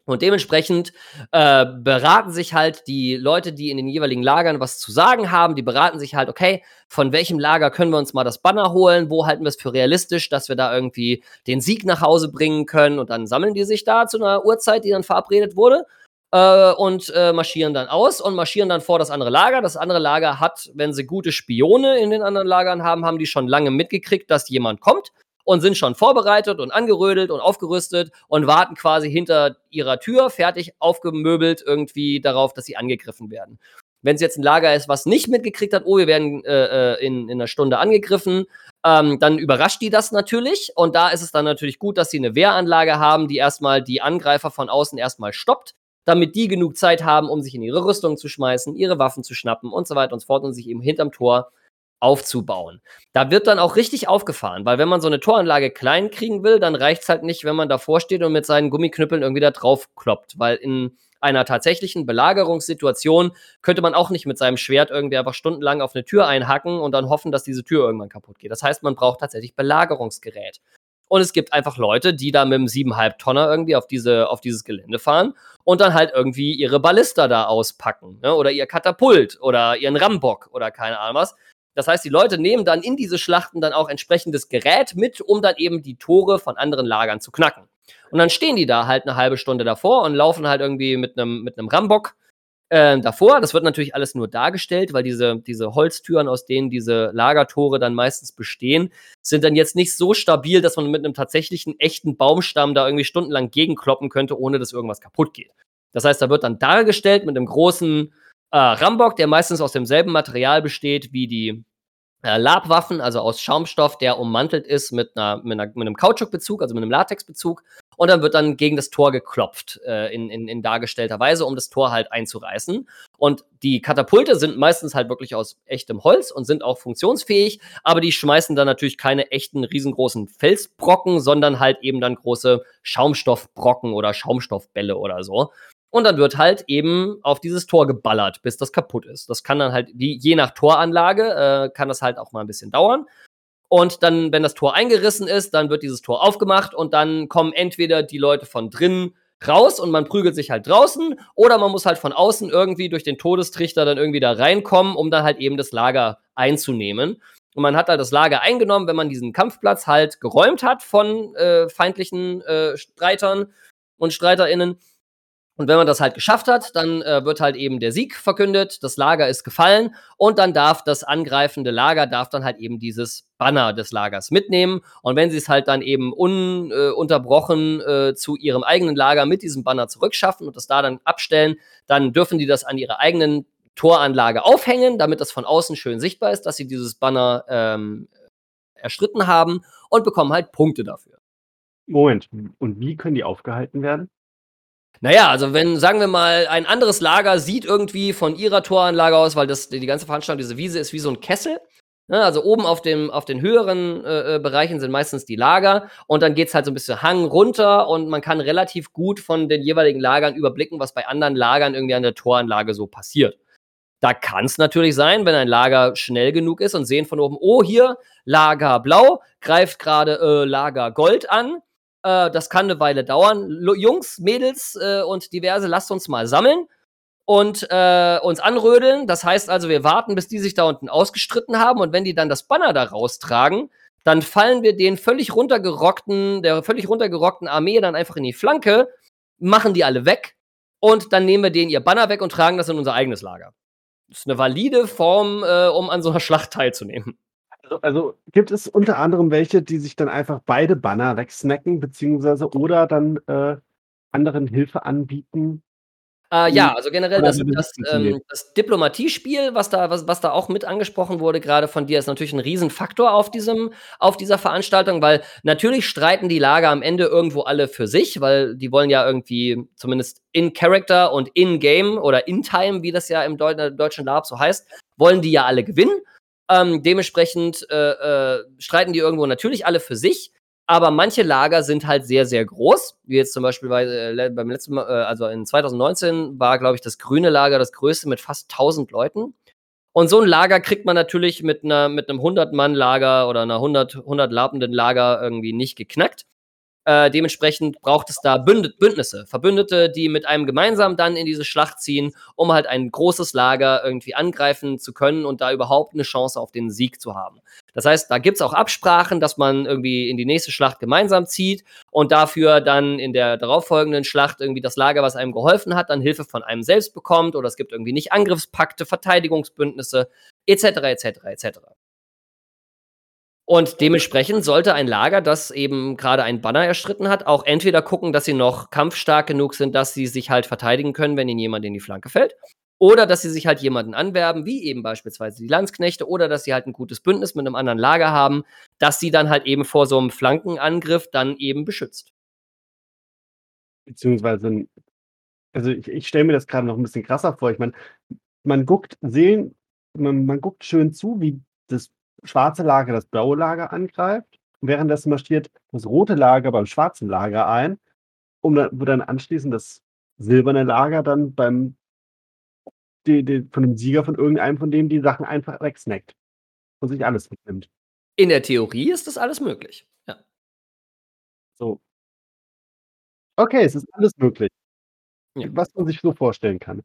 Speaker 3: Und dementsprechend äh, beraten sich halt die Leute, die in den jeweiligen Lagern was zu sagen haben, die beraten sich halt, okay, von welchem Lager können wir uns mal das Banner holen, wo halten wir es für realistisch, dass wir da irgendwie den Sieg nach Hause bringen können und dann sammeln die sich da zu einer Uhrzeit, die dann verabredet wurde äh, und äh, marschieren dann aus und marschieren dann vor das andere Lager. Das andere Lager hat, wenn sie gute Spione in den anderen Lagern haben, haben die schon lange mitgekriegt, dass jemand kommt und sind schon vorbereitet und angerödelt und aufgerüstet und warten quasi hinter ihrer Tür, fertig aufgemöbelt irgendwie darauf, dass sie angegriffen werden. Wenn es jetzt ein Lager ist, was nicht mitgekriegt hat, oh, wir werden äh, äh, in, in einer Stunde angegriffen, ähm, dann überrascht die das natürlich. Und da ist es dann natürlich gut, dass sie eine Wehranlage haben, die erstmal die Angreifer von außen erstmal stoppt, damit die genug Zeit haben, um sich in ihre Rüstung zu schmeißen, ihre Waffen zu schnappen und so weiter und so fort und sich eben hinterm Tor aufzubauen. Da wird dann auch richtig aufgefahren, weil wenn man so eine Toranlage klein kriegen will, dann reicht es halt nicht, wenn man davor steht und mit seinen Gummiknüppeln irgendwie da drauf kloppt, weil in einer tatsächlichen Belagerungssituation könnte man auch nicht mit seinem Schwert irgendwie einfach stundenlang auf eine Tür einhacken und dann hoffen, dass diese Tür irgendwann kaputt geht. Das heißt, man braucht tatsächlich Belagerungsgerät. Und es gibt einfach Leute, die da mit einem 7,5 Tonner irgendwie auf, diese, auf dieses Gelände fahren und dann halt irgendwie ihre Ballista da auspacken. Ne? Oder ihr Katapult oder ihren Rambock oder keine Ahnung was. Das heißt, die Leute nehmen dann in diese Schlachten dann auch entsprechendes Gerät mit, um dann eben die Tore von anderen Lagern zu knacken. Und dann stehen die da halt eine halbe Stunde davor und laufen halt irgendwie mit einem mit einem Rambock äh, davor. Das wird natürlich alles nur dargestellt, weil diese, diese Holztüren, aus denen diese Lagertore dann meistens bestehen, sind dann jetzt nicht so stabil, dass man mit einem tatsächlichen echten Baumstamm da irgendwie stundenlang gegenkloppen könnte, ohne dass irgendwas kaputt geht. Das heißt, da wird dann dargestellt mit einem großen äh, Rambock, der meistens aus demselben Material besteht wie die äh, Labwaffen, also aus Schaumstoff, der ummantelt ist mit, einer, mit, einer, mit einem Kautschukbezug, also mit einem Latexbezug. Und dann wird dann gegen das Tor geklopft, äh, in, in, in dargestellter Weise, um das Tor halt einzureißen. Und die Katapulte sind meistens halt wirklich aus echtem Holz und sind auch funktionsfähig, aber die schmeißen dann natürlich keine echten riesengroßen Felsbrocken, sondern halt eben dann große Schaumstoffbrocken oder Schaumstoffbälle oder so. Und dann wird halt eben auf dieses Tor geballert, bis das kaputt ist. Das kann dann halt, die, je nach Toranlage, äh, kann das halt auch mal ein bisschen dauern. Und dann, wenn das Tor eingerissen ist, dann wird dieses Tor aufgemacht und dann kommen entweder die Leute von drinnen raus und man prügelt sich halt draußen oder man muss halt von außen irgendwie durch den Todestrichter dann irgendwie da reinkommen, um dann halt eben das Lager einzunehmen. Und man hat halt das Lager eingenommen, wenn man diesen Kampfplatz halt geräumt hat von äh, feindlichen äh, Streitern und StreiterInnen. Und wenn man das halt geschafft hat, dann äh, wird halt eben der Sieg verkündet, das Lager ist gefallen und dann darf das angreifende Lager, darf dann halt eben dieses Banner des Lagers mitnehmen. Und wenn sie es halt dann eben ununterbrochen äh, äh, zu ihrem eigenen Lager mit diesem Banner zurückschaffen und das da dann abstellen, dann dürfen die das an ihrer eigenen Toranlage aufhängen, damit das von außen schön sichtbar ist, dass sie dieses Banner ähm, erstritten haben und bekommen halt Punkte dafür.
Speaker 2: Moment, und wie können die aufgehalten werden?
Speaker 3: Naja, also wenn, sagen wir mal, ein anderes Lager sieht irgendwie von ihrer Toranlage aus, weil das, die ganze Veranstaltung, diese Wiese ist wie so ein Kessel. Ne? Also oben auf, dem, auf den höheren äh, äh Bereichen sind meistens die Lager und dann geht's halt so ein bisschen Hang runter und man kann relativ gut von den jeweiligen Lagern überblicken, was bei anderen Lagern irgendwie an der Toranlage so passiert. Da kann es natürlich sein, wenn ein Lager schnell genug ist und sehen von oben, oh, hier Lager Blau greift gerade äh, Lager Gold an äh, das kann eine Weile dauern. L Jungs, Mädels äh, und diverse, lasst uns mal sammeln und äh, uns anrödeln. Das heißt also, wir warten, bis die sich da unten ausgestritten haben und wenn die dann das Banner da raustragen, dann fallen wir den völlig runtergerockten, der völlig runtergerockten Armee dann einfach in die Flanke, machen die alle weg und dann nehmen wir denen ihr Banner weg und tragen das in unser eigenes Lager. Das ist eine valide Form, äh, um an so einer Schlacht teilzunehmen.
Speaker 2: Also, gibt es unter anderem welche, die sich dann einfach beide Banner wegsnacken, beziehungsweise oder dann äh, anderen Hilfe anbieten?
Speaker 3: Äh, ja, also generell das, das, ähm, das, Diplomatiespiel, was da, was, was da auch mit angesprochen wurde, gerade von dir, ist natürlich ein Riesenfaktor auf, diesem, auf dieser Veranstaltung, weil natürlich streiten die Lager am Ende irgendwo alle für sich, weil die wollen ja irgendwie zumindest in Character und in Game oder in Time, wie das ja im Deu deutschen Lab so heißt, wollen die ja alle gewinnen. Ähm, dementsprechend äh, äh, streiten die irgendwo natürlich alle für sich, aber manche Lager sind halt sehr, sehr groß. Wie jetzt zum Beispiel bei, äh, beim letzten Mal, äh, also in 2019 war, glaube ich, das grüne Lager das größte mit fast 1000 Leuten. Und so ein Lager kriegt man natürlich mit, einer, mit einem 100-Mann-Lager oder einer 100, 100 labenden Lager irgendwie nicht geknackt. Äh, dementsprechend braucht es da Bünd Bündnisse, Verbündete, die mit einem gemeinsam dann in diese Schlacht ziehen, um halt ein großes Lager irgendwie angreifen zu können und da überhaupt eine Chance auf den Sieg zu haben. Das heißt, da gibt es auch Absprachen, dass man irgendwie in die nächste Schlacht gemeinsam zieht und dafür dann in der darauffolgenden Schlacht irgendwie das Lager, was einem geholfen hat, dann Hilfe von einem selbst bekommt oder es gibt irgendwie nicht Angriffspakte, Verteidigungsbündnisse etc. etc. etc. Und dementsprechend sollte ein Lager, das eben gerade einen Banner erstritten hat, auch entweder gucken, dass sie noch kampfstark genug sind, dass sie sich halt verteidigen können, wenn ihnen jemand in die Flanke fällt. Oder dass sie sich halt jemanden anwerben, wie eben beispielsweise die Landsknechte, oder dass sie halt ein gutes Bündnis mit einem anderen Lager haben, dass sie dann halt eben vor so einem Flankenangriff dann eben beschützt.
Speaker 2: Beziehungsweise, also ich, ich stelle mir das gerade noch ein bisschen krasser vor. Ich meine, man guckt sehen, man, man guckt schön zu, wie das schwarze Lager das blaue Lager angreift. Währenddessen marschiert das rote Lager beim schwarzen Lager ein, um dann, wo dann anschließend das silberne Lager dann beim die, die, von dem Sieger von irgendeinem von denen die Sachen einfach wegsnackt und sich alles mitnimmt.
Speaker 3: In der Theorie ist das alles möglich. Ja.
Speaker 2: So. Okay, es ist alles möglich.
Speaker 3: Ja.
Speaker 2: Was man sich so vorstellen kann.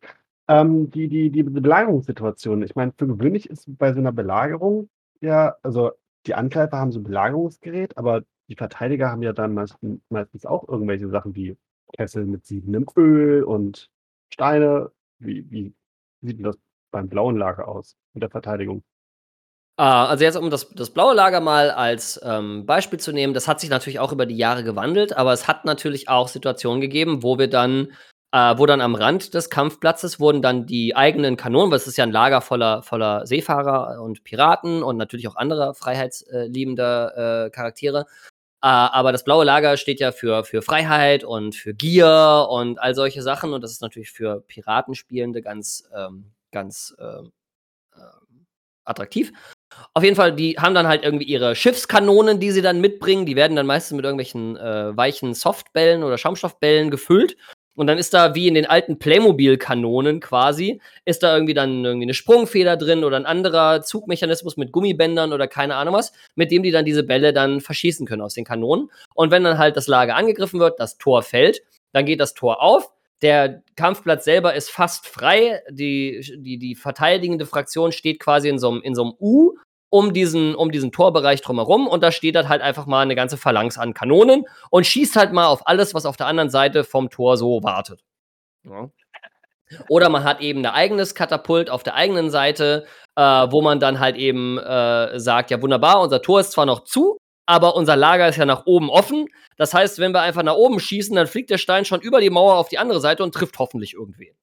Speaker 2: Ähm, die, die, die Belagerungssituation, ich meine, für gewöhnlich ist bei so einer Belagerung ja, also die Angreifer haben so ein Belagerungsgerät, aber die Verteidiger haben ja dann meistens, meistens auch irgendwelche Sachen wie Kessel mit siedendem Öl und Steine. Wie, wie sieht denn das beim blauen Lager aus mit der Verteidigung?
Speaker 3: Ah, also jetzt, um das, das blaue Lager mal als ähm, Beispiel zu nehmen, das hat sich natürlich auch über die Jahre gewandelt, aber es hat natürlich auch Situationen gegeben, wo wir dann äh, wo dann am Rand des Kampfplatzes wurden dann die eigenen Kanonen, weil es ist ja ein Lager voller, voller Seefahrer und Piraten und natürlich auch andere freiheitsliebende äh, Charaktere. Äh, aber das blaue Lager steht ja für, für Freiheit und für Gier und all solche Sachen. Und das ist natürlich für Piratenspielende ganz, ähm, ganz ähm, äh, attraktiv. Auf jeden Fall, die haben dann halt irgendwie ihre Schiffskanonen, die sie dann mitbringen. Die werden dann meistens mit irgendwelchen äh, weichen Softbällen oder Schaumstoffbällen gefüllt. Und dann ist da wie in den alten Playmobil-Kanonen quasi, ist da irgendwie dann irgendwie eine Sprungfeder drin oder ein anderer Zugmechanismus mit Gummibändern oder keine Ahnung was, mit dem die dann diese Bälle dann verschießen können aus den Kanonen. Und wenn dann halt das Lager angegriffen wird, das Tor fällt, dann geht das Tor auf. Der Kampfplatz selber ist fast frei. Die, die, die verteidigende Fraktion steht quasi in so einem, in so einem U um diesen, um diesen Torbereich drumherum und da steht halt einfach mal eine ganze Phalanx an Kanonen und schießt halt mal auf alles, was auf der anderen Seite vom Tor so wartet. Ja. Oder man hat eben ein eigenes Katapult auf der eigenen Seite, äh, wo man dann halt eben äh, sagt, ja wunderbar, unser Tor ist zwar noch zu, aber unser Lager ist ja nach oben offen. Das heißt, wenn wir einfach nach oben schießen, dann fliegt der Stein schon über die Mauer auf die andere Seite und trifft hoffentlich irgendwen.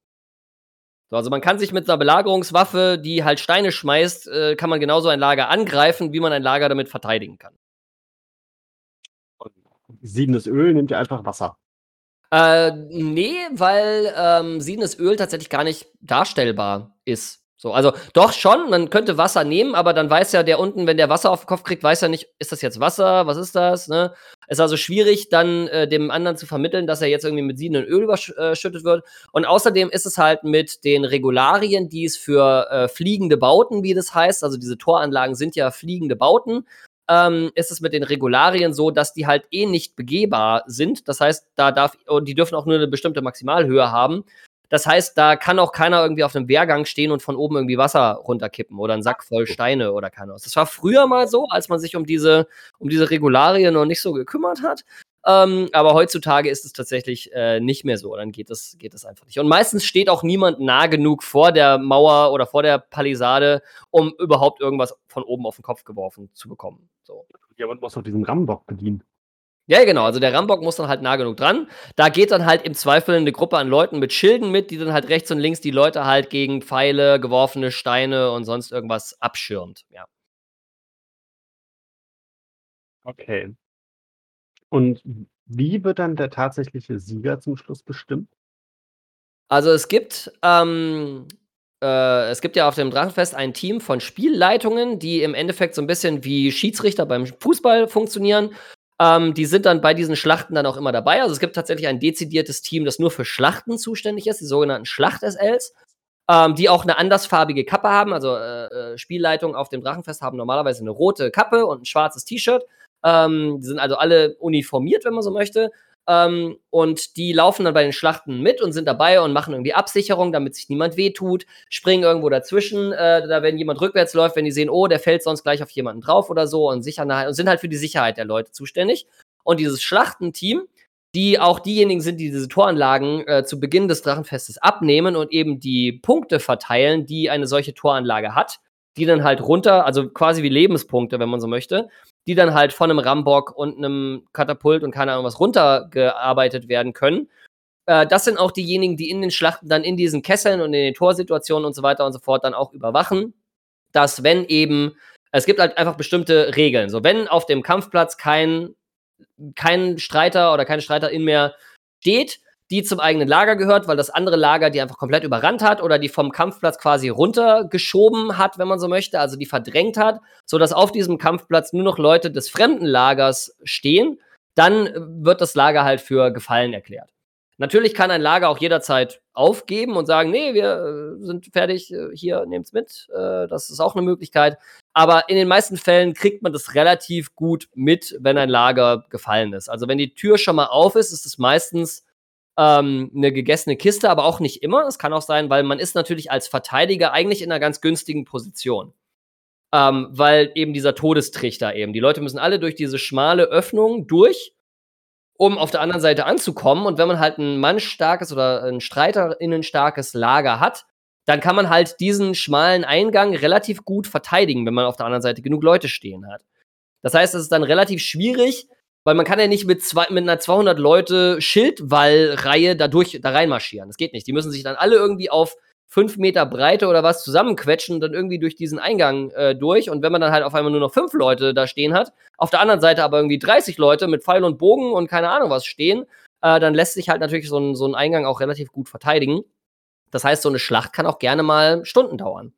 Speaker 3: So, also man kann sich mit einer Belagerungswaffe, die halt Steine schmeißt, äh, kann man genauso ein Lager angreifen, wie man ein Lager damit verteidigen kann.
Speaker 2: Siedendes Öl nimmt ja einfach Wasser.
Speaker 3: Äh, nee, weil ähm, siedendes Öl tatsächlich gar nicht darstellbar ist. So, also doch schon, man könnte Wasser nehmen, aber dann weiß ja der unten, wenn der Wasser auf den Kopf kriegt, weiß er nicht, ist das jetzt Wasser, was ist das, ne? Ist also schwierig, dann äh, dem anderen zu vermitteln, dass er jetzt irgendwie mit siedendem Öl überschüttet wird. Und außerdem ist es halt mit den Regularien, die es für äh, fliegende Bauten, wie das heißt, also diese Toranlagen sind ja fliegende Bauten, ähm, ist es mit den Regularien so, dass die halt eh nicht begehbar sind. Das heißt, da darf, und die dürfen auch nur eine bestimmte Maximalhöhe haben. Das heißt, da kann auch keiner irgendwie auf einem Wehrgang stehen und von oben irgendwie Wasser runterkippen oder einen Sack voll Steine oder keiner. Das war früher mal so, als man sich um diese, um diese Regularien noch nicht so gekümmert hat. Ähm, aber heutzutage ist es tatsächlich äh, nicht mehr so. Dann geht es geht einfach nicht. Und meistens steht auch niemand nah genug vor der Mauer oder vor der Palisade, um überhaupt irgendwas von oben auf den Kopf geworfen zu bekommen. So.
Speaker 2: Ja, man muss doch diesen Rambock bedienen.
Speaker 3: Ja, genau. Also der Rambock muss dann halt nah genug dran. Da geht dann halt im Zweifel eine Gruppe an Leuten mit Schilden mit, die dann halt rechts und links die Leute halt gegen Pfeile, geworfene Steine und sonst irgendwas abschirmt. Ja.
Speaker 2: Okay. Und wie wird dann der tatsächliche Sieger zum Schluss bestimmt?
Speaker 3: Also es gibt, ähm, äh, es gibt ja auf dem Drachenfest ein Team von Spielleitungen, die im Endeffekt so ein bisschen wie Schiedsrichter beim Fußball funktionieren. Ähm, die sind dann bei diesen Schlachten dann auch immer dabei. Also es gibt tatsächlich ein dezidiertes Team, das nur für Schlachten zuständig ist, die sogenannten Schlacht-SLs, ähm, die auch eine andersfarbige Kappe haben. Also äh, äh, Spielleitungen auf dem Drachenfest haben normalerweise eine rote Kappe und ein schwarzes T-Shirt. Ähm, die sind also alle uniformiert, wenn man so möchte. Ähm, und die laufen dann bei den Schlachten mit und sind dabei und machen irgendwie Absicherung, damit sich niemand wehtut, springen irgendwo dazwischen, äh, da wenn jemand rückwärts läuft, wenn die sehen, oh, der fällt sonst gleich auf jemanden drauf oder so und sichern halt, und sind halt für die Sicherheit der Leute zuständig. Und dieses Schlachtenteam, die auch diejenigen sind, die diese Toranlagen äh, zu Beginn des Drachenfestes abnehmen und eben die Punkte verteilen, die eine solche Toranlage hat. die dann halt runter, also quasi wie Lebenspunkte, wenn man so möchte, die dann halt von einem Rambock und einem Katapult und keine Ahnung was runtergearbeitet werden können. Äh, das sind auch diejenigen, die in den Schlachten dann in diesen Kesseln und in den Torsituationen und so weiter und so fort dann auch überwachen, dass wenn eben, es gibt halt einfach bestimmte Regeln. So, wenn auf dem Kampfplatz kein, kein Streiter oder keine Streiterin mehr steht, die zum eigenen Lager gehört, weil das andere Lager die einfach komplett überrannt hat oder die vom Kampfplatz quasi runtergeschoben hat, wenn man so möchte, also die verdrängt hat, sodass auf diesem Kampfplatz nur noch Leute des fremden Lagers stehen, dann wird das Lager halt für gefallen erklärt. Natürlich kann ein Lager auch jederzeit aufgeben und sagen, nee, wir äh, sind fertig, äh, hier nehmt's mit. Äh, das ist auch eine Möglichkeit. Aber in den meisten Fällen kriegt man das relativ gut mit, wenn ein Lager gefallen ist. Also wenn die Tür schon mal auf ist, ist es meistens ähm, eine gegessene Kiste, aber auch nicht immer. Es kann auch sein, weil man ist natürlich als Verteidiger eigentlich in einer ganz günstigen Position. Ähm, weil eben dieser Todestrichter eben. Die Leute müssen alle durch diese schmale Öffnung durch, um auf der anderen Seite anzukommen. Und wenn man halt ein mannstarkes oder ein streiterinnenstarkes Lager hat, dann kann man halt diesen schmalen Eingang relativ gut verteidigen, wenn man auf der anderen Seite genug Leute stehen hat. Das heißt, es ist dann relativ schwierig, weil man kann ja nicht mit, zwei, mit einer 200 Leute Schildwallreihe da durch, da reinmarschieren. Das geht nicht. Die müssen sich dann alle irgendwie auf fünf Meter Breite oder was zusammenquetschen und dann irgendwie durch diesen Eingang äh, durch. Und wenn man dann halt auf einmal nur noch fünf Leute da stehen hat, auf der anderen Seite aber irgendwie 30 Leute mit Pfeil und Bogen und keine Ahnung was stehen, äh, dann lässt sich halt natürlich so ein, so ein Eingang auch relativ gut verteidigen. Das heißt, so eine Schlacht kann auch gerne mal Stunden dauern.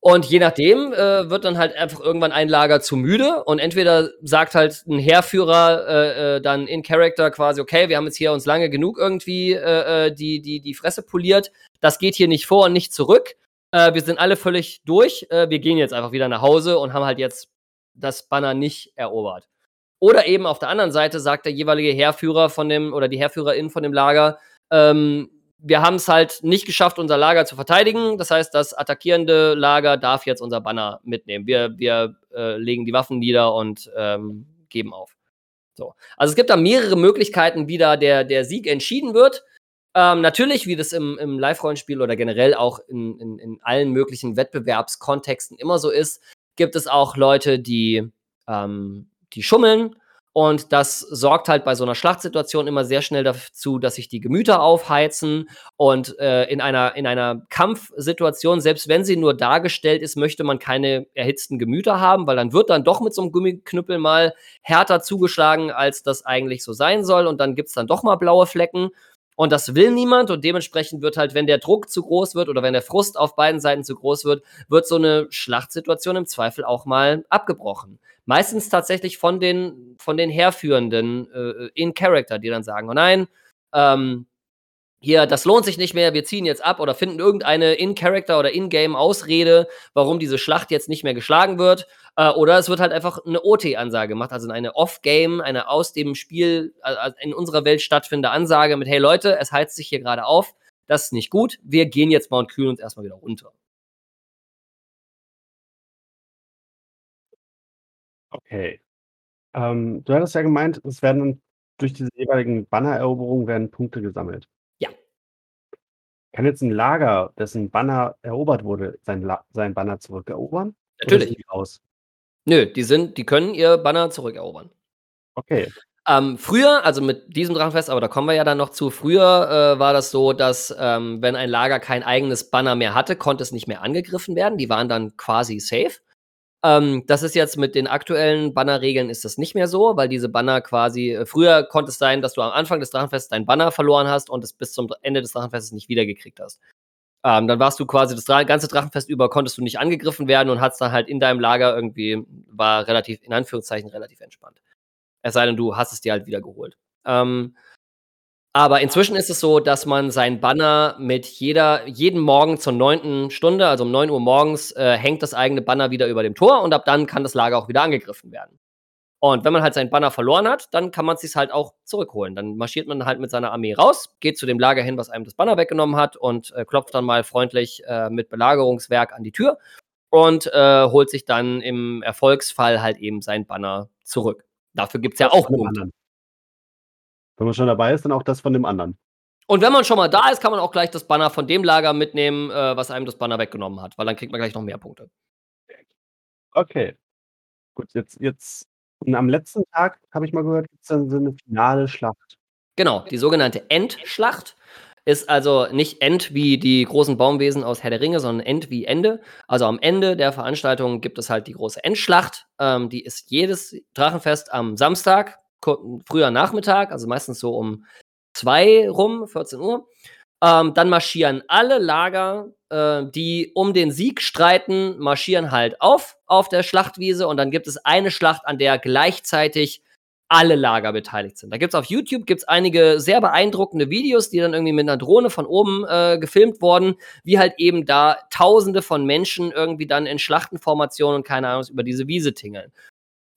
Speaker 3: Und je nachdem äh, wird dann halt einfach irgendwann ein Lager zu müde und entweder sagt halt ein Heerführer äh, äh, dann in Character quasi, okay, wir haben jetzt hier uns lange genug irgendwie äh, äh, die, die, die Fresse poliert, das geht hier nicht vor und nicht zurück. Äh, wir sind alle völlig durch, äh, wir gehen jetzt einfach wieder nach Hause und haben halt jetzt das Banner nicht erobert. Oder eben auf der anderen Seite sagt der jeweilige Heerführer von dem oder die Heerführerin von dem Lager, ähm, wir haben es halt nicht geschafft, unser Lager zu verteidigen. Das heißt, das attackierende Lager darf jetzt unser Banner mitnehmen. Wir, wir äh, legen die Waffen nieder und ähm, geben auf. So. Also es gibt da mehrere Möglichkeiten, wie da der, der Sieg entschieden wird. Ähm, natürlich, wie das im, im Live-Rollenspiel oder generell auch in, in, in allen möglichen Wettbewerbskontexten immer so ist, gibt es auch Leute, die, ähm, die schummeln und das sorgt halt bei so einer Schlachtsituation immer sehr schnell dazu, dass sich die Gemüter aufheizen. Und äh, in, einer, in einer Kampfsituation, selbst wenn sie nur dargestellt ist, möchte man keine erhitzten Gemüter haben, weil dann wird dann doch mit so einem Gummiknüppel mal härter zugeschlagen, als das eigentlich so sein soll. Und dann gibt es dann doch mal blaue Flecken. Und das will niemand. Und dementsprechend wird halt, wenn der Druck zu groß wird oder wenn der Frust auf beiden Seiten zu groß wird, wird so eine Schlachtsituation im Zweifel auch mal abgebrochen meistens tatsächlich von den, von den Herführenden äh, in Character, die dann sagen, oh nein, ähm, hier, das lohnt sich nicht mehr, wir ziehen jetzt ab oder finden irgendeine In-Character oder In-Game-Ausrede, warum diese Schlacht jetzt nicht mehr geschlagen wird. Äh, oder es wird halt einfach eine OT-Ansage gemacht, also eine Off-Game, eine aus dem Spiel äh, in unserer Welt stattfindende Ansage mit, hey Leute, es heizt sich hier gerade auf, das ist nicht gut, wir gehen jetzt mal und kühlen uns erstmal wieder runter.
Speaker 2: Okay. Ähm, du hattest ja gemeint, es werden dann durch diese jeweiligen Bannereroberungen werden Punkte gesammelt.
Speaker 3: Ja.
Speaker 2: Kann jetzt ein Lager, dessen Banner erobert wurde, sein, La sein Banner zurückerobern?
Speaker 3: Natürlich. Die aus? Nö, die sind, die können ihr Banner zurückerobern.
Speaker 2: Okay.
Speaker 3: Ähm, früher, also mit diesem Drachenfest, aber da kommen wir ja dann noch zu, früher äh, war das so, dass ähm, wenn ein Lager kein eigenes Banner mehr hatte, konnte es nicht mehr angegriffen werden. Die waren dann quasi safe. Ähm, das ist jetzt mit den aktuellen Bannerregeln ist das nicht mehr so, weil diese Banner quasi, äh, früher konnte es sein, dass du am Anfang des Drachenfestes dein Banner verloren hast und es bis zum Ende des Drachenfestes nicht wiedergekriegt hast. Ähm, dann warst du quasi das ganze Drachenfest über, konntest du nicht angegriffen werden und hattest dann halt in deinem Lager irgendwie, war relativ, in Anführungszeichen, relativ entspannt. Es sei denn, du hast es dir halt wieder geholt. Ähm, aber inzwischen ist es so, dass man sein Banner mit jeder jeden Morgen zur neunten Stunde, also um 9 Uhr morgens, äh, hängt das eigene Banner wieder über dem Tor und ab dann kann das Lager auch wieder angegriffen werden. Und wenn man halt sein Banner verloren hat, dann kann man es sich halt auch zurückholen. Dann marschiert man halt mit seiner Armee raus, geht zu dem Lager hin, was einem das Banner weggenommen hat und äh, klopft dann mal freundlich äh, mit Belagerungswerk an die Tür und äh, holt sich dann im Erfolgsfall halt eben sein Banner zurück. Dafür gibt es ja auch Punkte.
Speaker 2: Wenn man schon dabei ist, dann auch das von dem anderen.
Speaker 3: Und wenn man schon mal da ist, kann man auch gleich das Banner von dem Lager mitnehmen, äh, was einem das Banner weggenommen hat, weil dann kriegt man gleich noch mehr Punkte.
Speaker 2: Okay. Gut, jetzt jetzt und am letzten Tag, habe ich mal gehört, gibt's dann so 'ne finale Schlacht.
Speaker 3: Genau, die sogenannte Endschlacht ist also nicht End wie die großen Baumwesen aus Herr der Ringe, sondern End wie Ende. Also, am Ende der Veranstaltung gibt es halt die große Endschlacht. Ähm, die ist jedes Drachenfest am Samstag, früher Nachmittag, also meistens so um 2 rum, 14:00. Ähm, dann marschieren alle Lager, äh, die um den Sieg streiten, marschieren halt auf, auf der Schlachtwiese und dann gibt es eine Schlacht, an der gleichzeitig alle Lager beteiligt sind. Da gibt's auf YouTube gibt's einige sehr beeindruckende Videos, die dann irgendwie mit 'ner Drohne von oben, äh, gefilmt wurden, wie halt eben da Tausende von Menschen irgendwie dann in Schlachtenformationen und keine Ahnung über diese Wiese tingeln.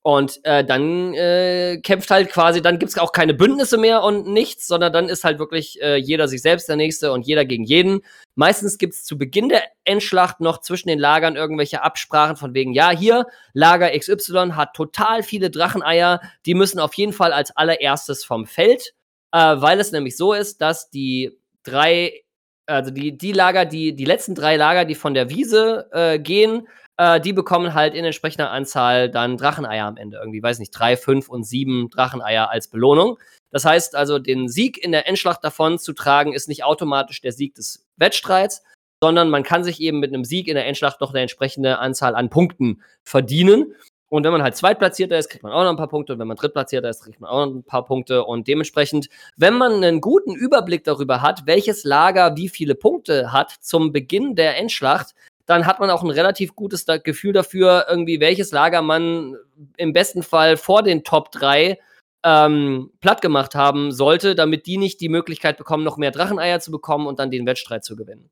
Speaker 3: Und, äh, dann, äh, kämpft halt quasi dann gibt's auch keine Bündnisse mehr und nichts, sondern dann ist halt wirklich, äh, jeder sich selbst der Nächste und jeder gegen jeden. Meistens gibt's zu Beginn der Endschlacht noch zwischen den Lagern irgendwelche Absprachen von wegen: „Ja, hier, Lager XY hat total viele Dracheneier, die müssen auf jeden Fall als Allererstes vom Feld.“ Äh, weil es nämlich so ist, dass die 3 also, die die Lager, die die letzten 3 Lager, die von der Wiese, äh, gehen, äh, die bekommen halt in entsprechender Anzahl dann Dracheneier am Ende. Irgendwie, weiß nicht, 3, 5 und 7 Dracheneier als Belohnung. Das heißt also, den Sieg in der Endschlacht davonzutragen, ist nicht automatisch der Sieg des Wettstreits, sondern man kann sich eben mit 'nem Sieg in der Endschlacht noch 'ne entsprechende Anzahl an Punkten verdienen. Und wenn man halt Zweitplatzierter ist, kriegt man auch noch 'n paar Punkte und wenn man Drittplatzierter ist, kriegt man auch noch 'n paar Punkte und dementsprechend, wenn man 'nen guten Überblick darüber hat, welches Lager wie viele Punkte hat zum Beginn der Endschlacht, dann hat man auch 'n relativ gutes Gefühl dafür, irgendwie welches Lager man im besten Fall vor den Top 3, ähm, plattgemacht haben sollte, damit die nicht die Möglichkeit bekommen, noch mehr Dracheneier zu bekommen und dann den Wettstreit zu gewinnen.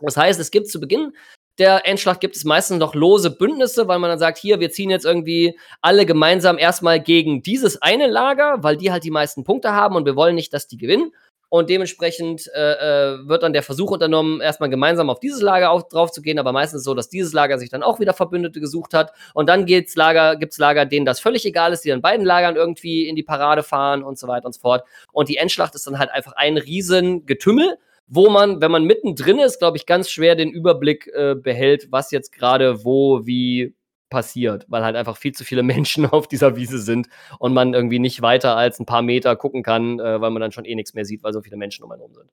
Speaker 3: Das heißt, es gibt zu Beginn der Endschlacht gibt es meistens noch lose Bündnisse, weil man dann sagt: „Hier, wir ziehen jetzt irgendwie alle gemeinsam erst mal gegen dieses eine Lager, weil die halt die meisten Punkte haben und wir wollen nicht, dass die gewinnen.“ Und dementsprechend, äh, äh, wird dann der Versuch unternommen, erst mal gemeinsam auf dieses Lager auf draufzugehen, aber meistens so, dass dieses Lager sich dann auch wieder Verbündete gesucht hat. Und dann geht's Lager gibt's Lager, denen das völlig egal ist, die dann beiden Lagern irgendwie in die Parade fahren und so weiter und so fort. Und die Endschlacht ist dann halt einfach ein Riesengetümmel, wo man, wenn man mittendrin ist, glaube ich, ganz schwer den Überblick, äh, behält, was jetzt grade wo wie passiert, weil halt einfach viel zu viele Menschen auf dieser Wiese sind und man irgendwie nicht weiter als 'n paar Meter gucken kann, äh, weil man dann schon eh nix mehr sieht, weil so viele Menschen um einen rum sind.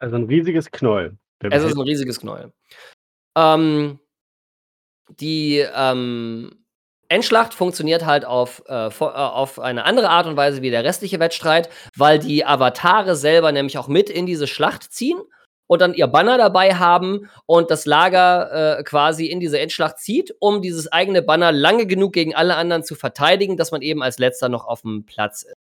Speaker 2: Also 'n riesiges Knäuel.
Speaker 3: Es ist 'n riesiges Knäuel. Ähm, die, ähm, Endschlacht funktioniert halt auf, äh, äh, auf eine andere Art und Weise wie der restliche Wettstreit, weil die Avatare selber nämlich auch mit in diese Schlacht ziehen und dann ihr Banner dabei haben und das Lager, äh, quasi in diese Endschlacht zieht, um dieses eigene Banner lange genug gegen alle anderen zu verteidigen, dass man eben als Letzter noch auf'm Platz ist.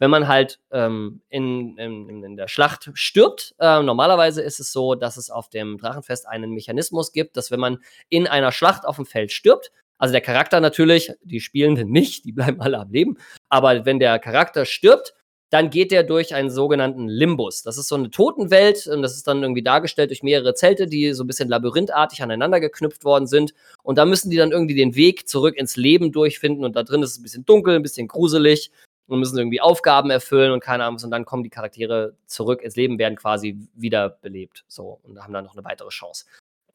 Speaker 3: Wenn man halt, ähm, in in in der Schlacht stirbt äh, normalerweise ist es so, dass es auf dem Drachenfest einen Mechanismus gibt, dass wenn man in einer Schlacht auf'm Feld stirbt also, der Charakter natürlich, die Spielenden nicht, die bleiben alle am Leben, aber wenn der Charakter stirbt, dann geht der durch einen sogenannten Limbus. Das ist so 'ne Totenwelt und das ist dann irgendwie dargestellt durch mehrere Zelte, die so 'n bisschen labyrinthartig aneinander geknüpft worden sind. Und da müssen die dann irgendwie den Weg zurück ins Leben durchfinden und da drin ist es 'n bisschen dunkel, 'n bisschen gruselig und müssen irgendwie Aufgaben erfüllen und keine Ahnung und dann kommen die Charaktere zurück ins Leben, werden quasi wiederbelebt, so und haben dann noch 'ne weitere Chance.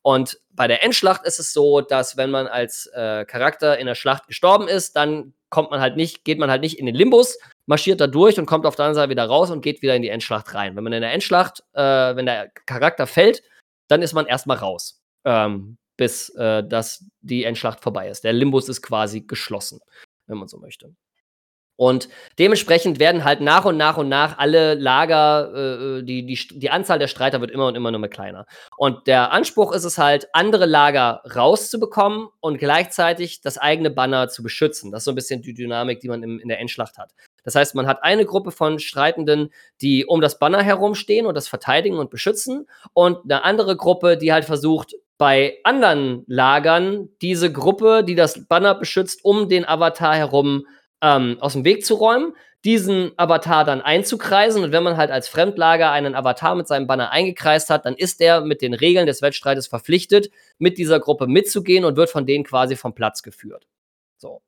Speaker 3: Und bei der Endschlacht ist es so, dass wenn man als, äh, Charakter in der Schlacht gestorben ist, dann kommt man halt nicht geht man halt nicht in den Limbus, marschiert da durch und kommt auf der anderen Seite wieder raus und geht wieder in die Endschlacht rein. Wenn man in der Endschlacht äh, wenn der Charakter fällt, dann ist man erst mal raus, ähm, bis, äh, dass die Endschlacht vorbei ist. Der Limbus ist quasi geschlossen, wenn man so möchte. Und dementsprechend werden halt nach und nach und nach alle Lager, äh, äh, die die die Anzahl der Streiter wird immer und immer nur mal kleiner. Und der Anspruch ist es halt, andere Lager rauszubekommen und gleichzeitig das eigene Banner zu beschützen. Das ist so 'n bisschen die Dynamik, die man im in der Endschlacht hat. Das heißt, man hat eine Gruppe von Streitenden, die um das Banner herumstehen und das verteidigen und beschützen und 'ne andere Gruppe, die halt versucht, bei anderen Lagern diese Gruppe, die das Banner beschützt, um den Avatar herum, ähm, aus'm Weg zu räumen, diesen Avatar dann einzukreisen und wenn man halt als Fremdlager einen Avatar mit seinem Banner eingekreist hat, dann ist der mit den Regeln des Wettstreites verpflichtet, mit dieser Gruppe mitzugehen und wird von denen quasi vom Platz geführt. So.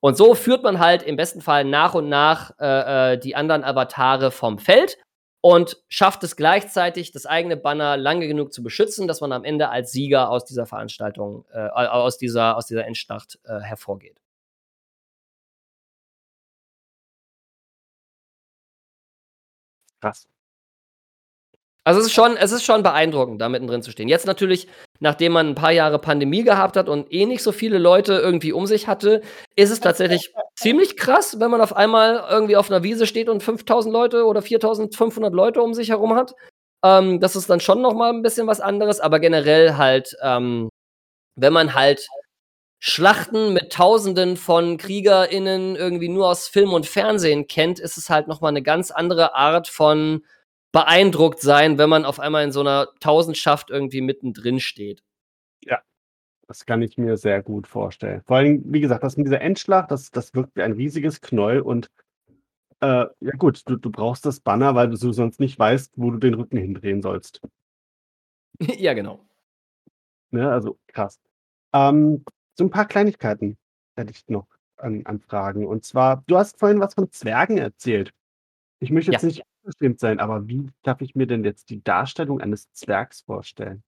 Speaker 3: Und so führt man halt im besten Fall nach und nach, äh, äh, die anderen Avatare vom Feld und schafft es gleichzeitig, das eigene Banner lange genug zu beschützen, dass man am Ende als Sieger aus dieser Veranstaltung, äh, aus, dieser, aus dieser Endschlacht äh, hervorgeht.
Speaker 2: Krass.
Speaker 3: Also es ist schon, es ist schon beeindruckend, da mittendrin zu stehen. Jetzt natürlich, nachdem man ein paar Jahre Pandemie gehabt hat und eh nicht so viele Leute irgendwie um sich hatte, ist es tatsächlich ziemlich krass, wenn man auf einmal irgendwie auf einer Wiese steht und 5000 Leute oder 4500 Leute um sich herum hat. Ähm, das ist dann schon noch mal ein bisschen was anderes, aber generell halt, ähm, wenn man halt Schlachten mit Tausenden von KriegerInnen irgendwie nur aus Film und Fernsehen kennt, ist es halt noch mal eine ganz andere Art von beeindruckt sein, wenn man auf einmal in so einer Tausendschaft irgendwie mittendrin steht.
Speaker 2: Ja, das kann ich mir sehr gut vorstellen. Vor allem, wie gesagt, das mit dieser Endschlacht, das, das wirkt wie ein riesiges Knäuel und äh, ja gut, du, du brauchst das Banner, weil du sonst nicht weißt, wo du den Rücken hindrehen sollst.
Speaker 3: ja, genau.
Speaker 2: Ne, also krass. Ähm, so ein paar Kleinigkeiten hätte ich noch an, an Fragen. Und zwar, du hast vorhin was von Zwergen erzählt. Ich möchte jetzt
Speaker 3: Ja.
Speaker 2: nicht unverschämt sein, aber wie darf ich mir denn jetzt die Darstellung eines Zwergs vorstellen?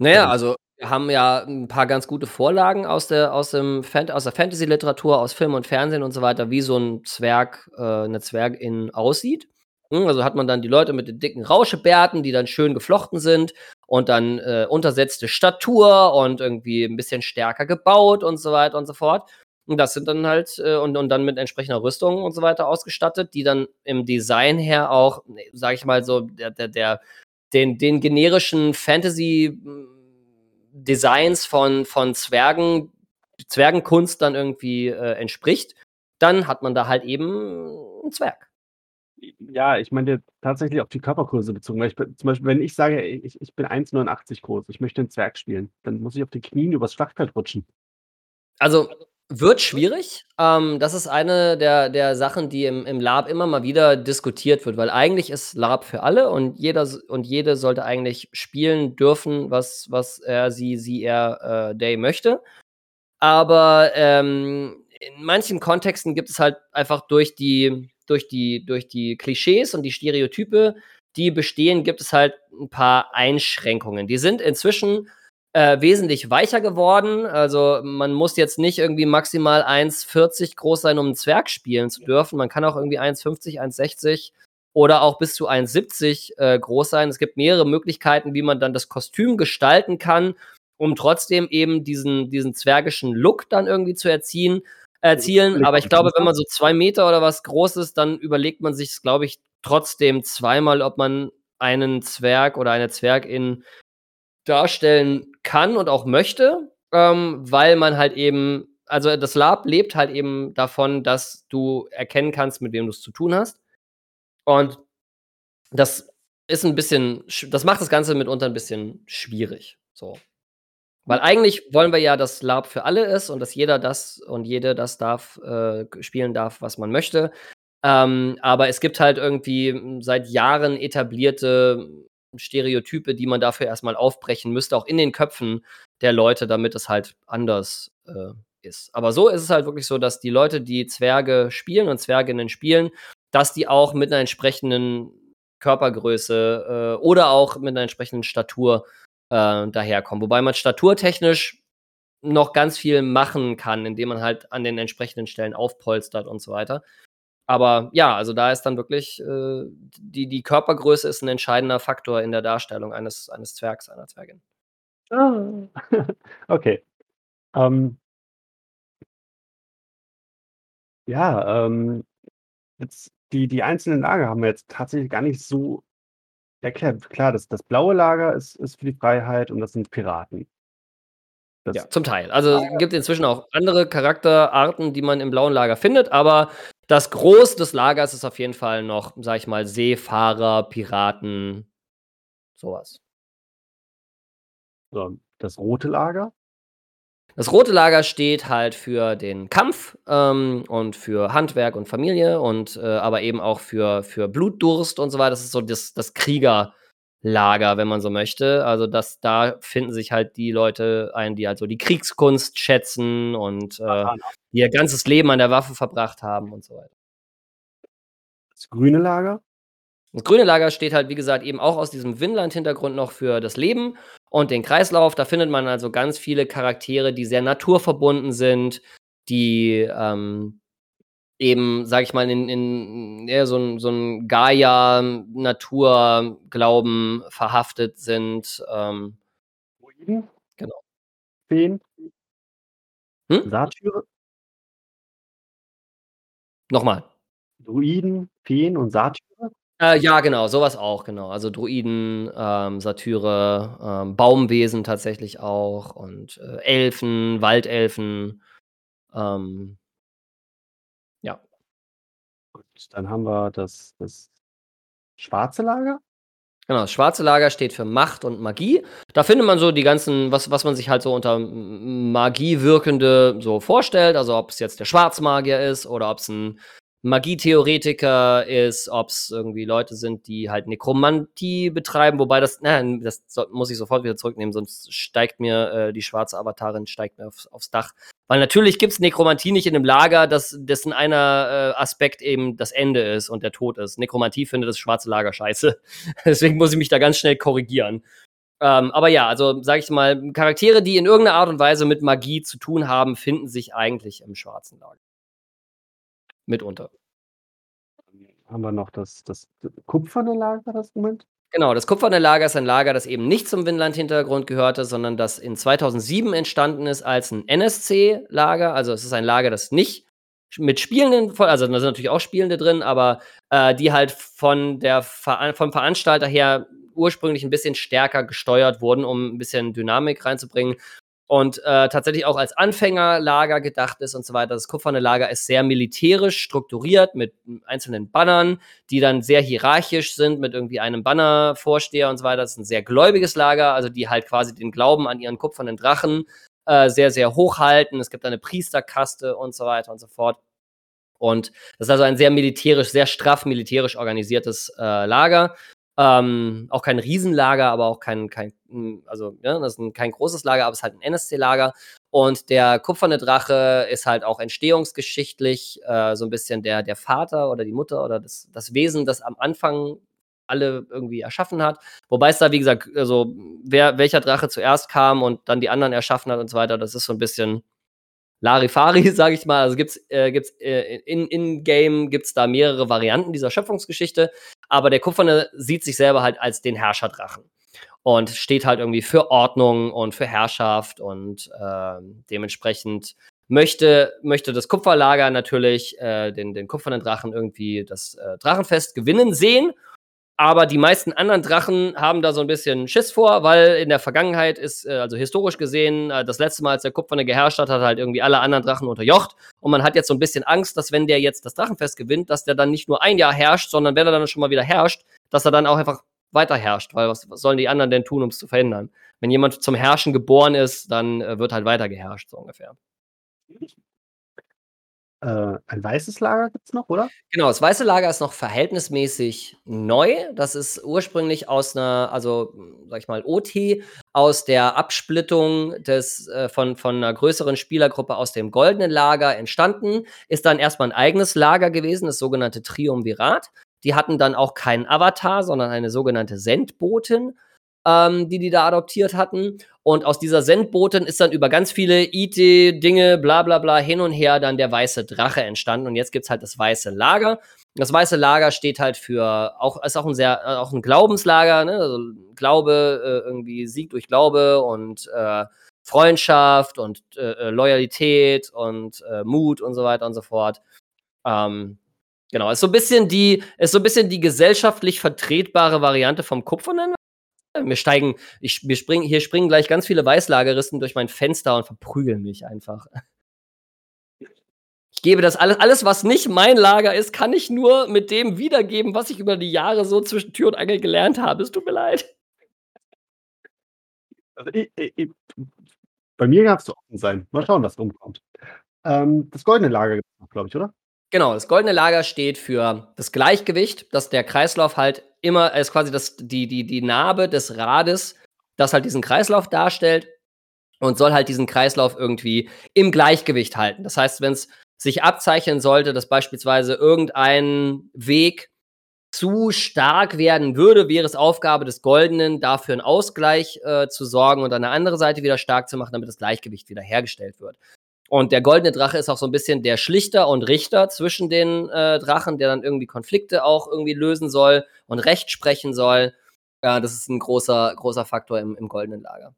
Speaker 3: Naja,
Speaker 2: Ähm.
Speaker 3: also wir haben ja ein paar ganz gute Vorlagen aus der aus dem Fan aus der Fantasy-Literatur, aus Film und Fernsehen und so weiter, wie so ein Zwerg äh, 'ne Zwergin aussieht. Hm, also hat man dann die Leute mit den dicken Rauschebärten, die dann schön geflochten sind und dann, äh, untersetzte Statur und irgendwie ein bisschen stärker gebaut und so weiter und so fort. Und das sind dann halt äh, und und dann mit entsprechender Rüstung und so weiter ausgestattet, die dann im Design her auch, ne, sage ich mal so, der der der den den generischen Fantasy, hm, von von Zwergen Zwergenkunst dann irgendwie, äh, entspricht, dann hat man da halt eben 'n Zwerg.
Speaker 2: Ja, ich meine tatsächlich auf die Körpergröße bezogen, weil ich zum Beispiel, wenn ich sage, ich ich bin 1,89 groß, ich möchte 'n Zwerg spielen, dann muss ich auf den Knien übers Schlachtfeld rutschen.
Speaker 3: Also, wird schwierig. Ähm, das ist eine der der Sachen, die im im LARP immer mal wieder diskutiert wird, weil eigentlich ist LARP für alle und jeder und jede sollte eigentlich spielen dürfen, was was er, sie sie, er, äh, they möchte. Aber, ähm, in manchen Kontexten gibt es halt einfach durch die durch die durch die Klischees und die Stereotype, die bestehen, gibt es halt 'n paar Einschränkungen. Die sind inzwischen, äh, wesentlich weicher geworden. Also, man muss jetzt nicht irgendwie maximal 1,40 groß sein, um 'n Zwerg spielen zu dürfen. Man kann auch irgendwie 1,50, 1,60 oder auch bis zu 1,70, äh, groß sein. Es gibt mehrere Möglichkeiten, wie man dann das Kostüm gestalten kann, um trotzdem eben diesen diesen zwergischen Look dann irgendwie zu erziehen erzielen. Aber ich glaube, wenn man so 2 Meter oder was groß ist, dann überlegt man sich's, glaube ich, trotzdem zweimal, ob man einen Zwerg oder eine Zwergin darstellen kann und auch möchte, ähm, weil man halt eben also, das LARP lebt halt eben davon, dass du erkennen kannst, mit wem du's zu tun hast. Und das ist 'n bisschen sch das macht das Ganze mitunter 'n bisschen schwierig, so. Weil eigentlich wollen wir ja, dass LARP für alle ist und dass jeder das und jede das darf äh, spielen darf, was man möchte. Ähm, aber es gibt halt irgendwie, seit Jahren etablierte Stereotype, die man dafür erst mal aufbrechen müsste, auch in den Köpfen der Leute, damit es halt anders, äh, ist. Aber so ist es halt wirklich so, dass die Leute, die Zwerge spielen und Zwerginnen spielen, dass die auch mit 'ner entsprechenden Körpergröße, äh, oder auch mit 'ner entsprechenden Statur, äh, daherkommen. Wobei man staturtechnisch noch ganz viel machen kann, indem man halt an den entsprechenden Stellen aufpolstert und so weiter. Aber ja, also da ist dann wirklich, äh, die die Körpergröße ist 'n entscheidender Faktor in der Darstellung eines eines Zwergs, einer Zwergin.
Speaker 2: Ah. Okay. Ähm Ja, ähm, jetzt die die einzelnen Lager haben wir jetzt tatsächlich gar nicht so erklärt. Klar, das das blaue Lager ist ist für die Freiheit und das sind Piraten. Das
Speaker 3: Ja, zum Teil. Also, gibt inzwischen auch andere Charakterarten, die man im blauen Lager findet, aber das Gros des Lagers ist auf jeden Fall noch, sage ich mal, Seefahrer, Piraten, so was.
Speaker 2: So, das rote Lager?
Speaker 3: Das rote Lager steht halt für den Kampf, ähm, und für Handwerk und Familie und, äh aber eben auch für für Blutdurst und so weiter. Das ist so das das Kriegerlager, wenn man so möchte. Also, das da finden sich halt die Leute ein, die halt so die Kriegskunst schätzen und, äh, ihr ganzes Leben an der Waffe verbracht haben und so weiter.
Speaker 2: Das grüne Lager?
Speaker 3: Das grüne Lager steht halt, wie gesagt, eben auch aus diesem Winland-Hintergrund noch für das Leben und den Kreislauf. Da findet man also ganz viele Charaktere, die sehr naturverbunden sind, die ähm, eben, sag ich mal, in, in ja, so ein, so ein Gaia-Naturglauben verhaftet sind. Ähm,
Speaker 2: Druiden?
Speaker 3: Genau.
Speaker 2: Feen?
Speaker 3: Hm?
Speaker 2: Satyre?
Speaker 3: Nochmal.
Speaker 2: Druiden, Feen und Satyre?
Speaker 3: Äh, ja, genau, sowas auch, genau. Also Druiden, ähm, Satyre, ähm, Baumwesen tatsächlich auch und äh, Elfen, Waldelfen. Ähm, ja.
Speaker 2: Und dann haben wir das, das schwarze Lager.
Speaker 3: Genau, das schwarze Lager steht für Macht und Magie. Da findet man so die ganzen, was, was man sich halt so unter Magie wirkende so vorstellt. Also ob es jetzt der Schwarzmagier ist oder ob es ein Magietheoretiker ist, ob es irgendwie Leute sind, die halt Nekromantie betreiben, wobei das, na, das muss ich sofort wieder zurücknehmen, sonst steigt mir äh, die schwarze Avatarin steigt mir aufs, aufs Dach. Weil natürlich gibt es Nekromantie nicht in einem Lager, das, dessen einer äh, Aspekt eben das Ende ist und der Tod ist. Nekromantie findet das schwarze Lager scheiße. Deswegen muss ich mich da ganz schnell korrigieren. Ähm, aber ja, also sag ich mal, Charaktere, die in irgendeiner Art und Weise mit Magie zu tun haben, finden sich eigentlich im schwarzen Lager. Mitunter.
Speaker 2: Haben wir noch das, das kupferne Lager, das Moment?
Speaker 3: Genau, das kupferne Lager ist ein Lager, das eben nicht zum Winland-Hintergrund gehörte, sondern das in 2007 entstanden ist als ein NSC-Lager. Also es ist ein Lager, das nicht mit Spielenden, also da sind natürlich auch Spielende drin, aber äh, die halt von der vom Veranstalter her ursprünglich ein bisschen stärker gesteuert wurden, um ein bisschen Dynamik reinzubringen und äh, tatsächlich auch als Anfängerlager gedacht ist und so weiter. Das kupferne Lager ist sehr militärisch strukturiert mit einzelnen Bannern, die dann sehr hierarchisch sind mit irgendwie einem Bannervorsteher und so weiter. Das ist ein sehr gläubiges Lager, also die halt quasi den Glauben an ihren kupfernen Drachen äh, sehr, sehr hoch halten. Es gibt eine Priesterkaste und so weiter und so fort. Und das ist also ein sehr militärisch, sehr straff militärisch organisiertes äh, Lager. Ähm, auch kein Riesenlager, aber auch kein, kein hm, also ja, das ist ein, kein großes Lager, aber es ist halt ein NSC-Lager. Und der kupferne Drache ist halt auch entstehungsgeschichtlich äh, so ein bisschen der, der Vater oder die Mutter oder das, das Wesen, das am Anfang alle irgendwie erschaffen hat. Wobei es da, wie gesagt, also wer, welcher Drache zuerst kam und dann die anderen erschaffen hat und so weiter, das ist so ein bisschen Larifari, sage ich mal. Also gibt's, äh, gibt's äh, in, in Game gibt's da mehrere Varianten dieser Schöpfungsgeschichte, aber der Kupferne sieht sich selber halt als den Herrscherdrachen und steht halt irgendwie für Ordnung und für Herrschaft und äh, dementsprechend möchte, möchte das Kupferlager natürlich äh, den, den kupfernen Drachen irgendwie das äh, Drachenfest gewinnen sehen aber die meisten anderen Drachen haben da so ein bisschen Schiss vor, weil in der Vergangenheit ist, äh, also historisch gesehen, äh, das letzte Mal, als der Kupferne geherrscht hat, hat halt irgendwie alle anderen Drachen unterjocht. Und man hat jetzt so ein bisschen Angst, dass wenn der jetzt das Drachenfest gewinnt, dass der dann nicht nur ein Jahr herrscht, sondern wenn er dann schon mal wieder herrscht, dass er dann auch einfach weiter herrscht. Weil was, was sollen die anderen denn tun, um es zu verhindern? Wenn jemand zum Herrschen geboren ist, dann äh, wird halt weiter geherrscht, so ungefähr.
Speaker 2: Äh, ein weißes Lager gibt es noch, oder?
Speaker 3: Genau, das weiße Lager ist noch verhältnismäßig neu. Das ist ursprünglich aus einer, also sag ich mal, OT, aus der Absplittung des, äh, von, von einer größeren Spielergruppe aus dem goldenen Lager entstanden. Ist dann erstmal ein eigenes Lager gewesen, das sogenannte Triumvirat. Die hatten dann auch keinen Avatar, sondern eine sogenannte Sendbotin ähm, die die da adoptiert hatten. Und aus dieser Sendbotin ist dann über ganz viele IT-Dinge, bla bla bla, hin und her dann der weiße Drache entstanden. Und jetzt gibt's halt das weiße Lager. Das weiße Lager steht halt für, auch, ist auch ein sehr, äh, auch ein Glaubenslager, ne? Also Glaube, äh, irgendwie Sieg durch Glaube und äh, Freundschaft und äh, äh Loyalität und äh, Mut und so weiter und so fort. Ähm, genau, ist so ein bisschen die, ist so ein bisschen die gesellschaftlich vertretbare Variante vom Kupfernen, mir steigen, ich, mir springen, hier springen gleich ganz viele Weißlageristen durch mein Fenster und verprügeln mich einfach. Ich gebe das alles, alles, was nicht mein Lager ist, kann ich nur mit dem wiedergeben, was ich über die Jahre so zwischen Tür und Angel gelernt habe. Es tut mir leid.
Speaker 2: Also ich, ich, bei mir gab es offen sein. Mal schauen, was rumkommt. Ähm, das goldene Lager glaube ich, oder?
Speaker 3: Genau, das goldene Lager steht für das Gleichgewicht, dass der Kreislauf halt immer, ist quasi das, die, die, die Narbe des Rades, das halt diesen Kreislauf darstellt und soll halt diesen Kreislauf irgendwie im Gleichgewicht halten. Das heißt, wenn es sich abzeichnen sollte, dass beispielsweise irgendein Weg zu stark werden würde, wäre es Aufgabe des Goldenen, dafür einen Ausgleich äh, zu sorgen und an der anderen Seite wieder stark zu machen, damit das Gleichgewicht wieder hergestellt wird. Und der goldene Drache ist auch so ein bisschen der Schlichter und Richter zwischen den äh, Drachen, der dann irgendwie Konflikte auch irgendwie lösen soll und Recht sprechen soll. Ja, das ist ein großer, großer Faktor im, im goldenen Lager.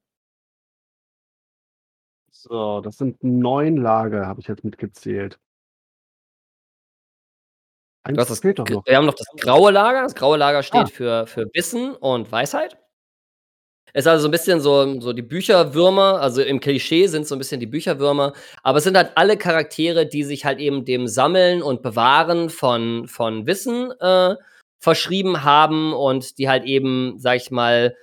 Speaker 2: So, das sind neun Lager, habe ich jetzt mitgezählt.
Speaker 3: Eins das, fehlt doch noch. Wir haben noch das graue Lager. Das graue Lager steht ah. für, für Wissen und Weisheit. Es ist also so ein bisschen so, so die Bücherwürmer, also im Klischee sind so ein bisschen die Bücherwürmer, aber es sind halt alle Charaktere, die sich halt eben dem Sammeln und Bewahren von, von Wissen äh, verschrieben haben und die halt eben, sag ich mal,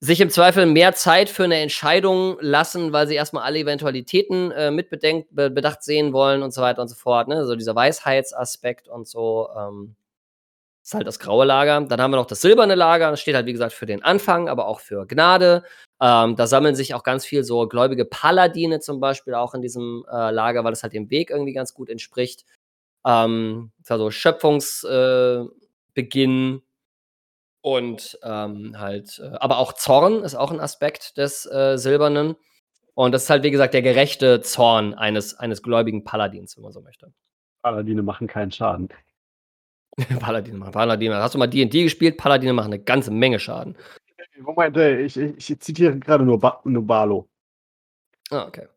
Speaker 3: sich im Zweifel mehr Zeit für eine Entscheidung lassen, weil sie erstmal alle Eventualitäten äh, mit bedenkt, be sehen wollen und so weiter und so fort. Ne? So dieser Weisheitsaspekt und so. Ähm, ist halt das graue Lager. Dann haben wir noch das silberne Lager. Das steht halt, wie gesagt, für den Anfang, aber auch für Gnade. Ähm, da sammeln sich auch ganz viel so gläubige Paladine zum Beispiel auch in diesem äh, Lager, weil das halt dem Weg irgendwie ganz gut entspricht. Ähm, also Schöpfungsbeginn äh, und ähm, halt, äh, aber auch Zorn ist auch ein Aspekt des äh, Silbernen. Und das ist halt, wie gesagt, der gerechte Zorn eines, eines gläubigen Paladins, wenn man so möchte.
Speaker 2: Paladine machen keinen Schaden.
Speaker 3: Paladine machen. Paladine. Hast du mal D&D gespielt? Paladine machen eine ganze Menge Schaden.
Speaker 2: Moment, ich, ich, ich zitiere gerade nur, ba nur Barlo.
Speaker 3: Ah, okay.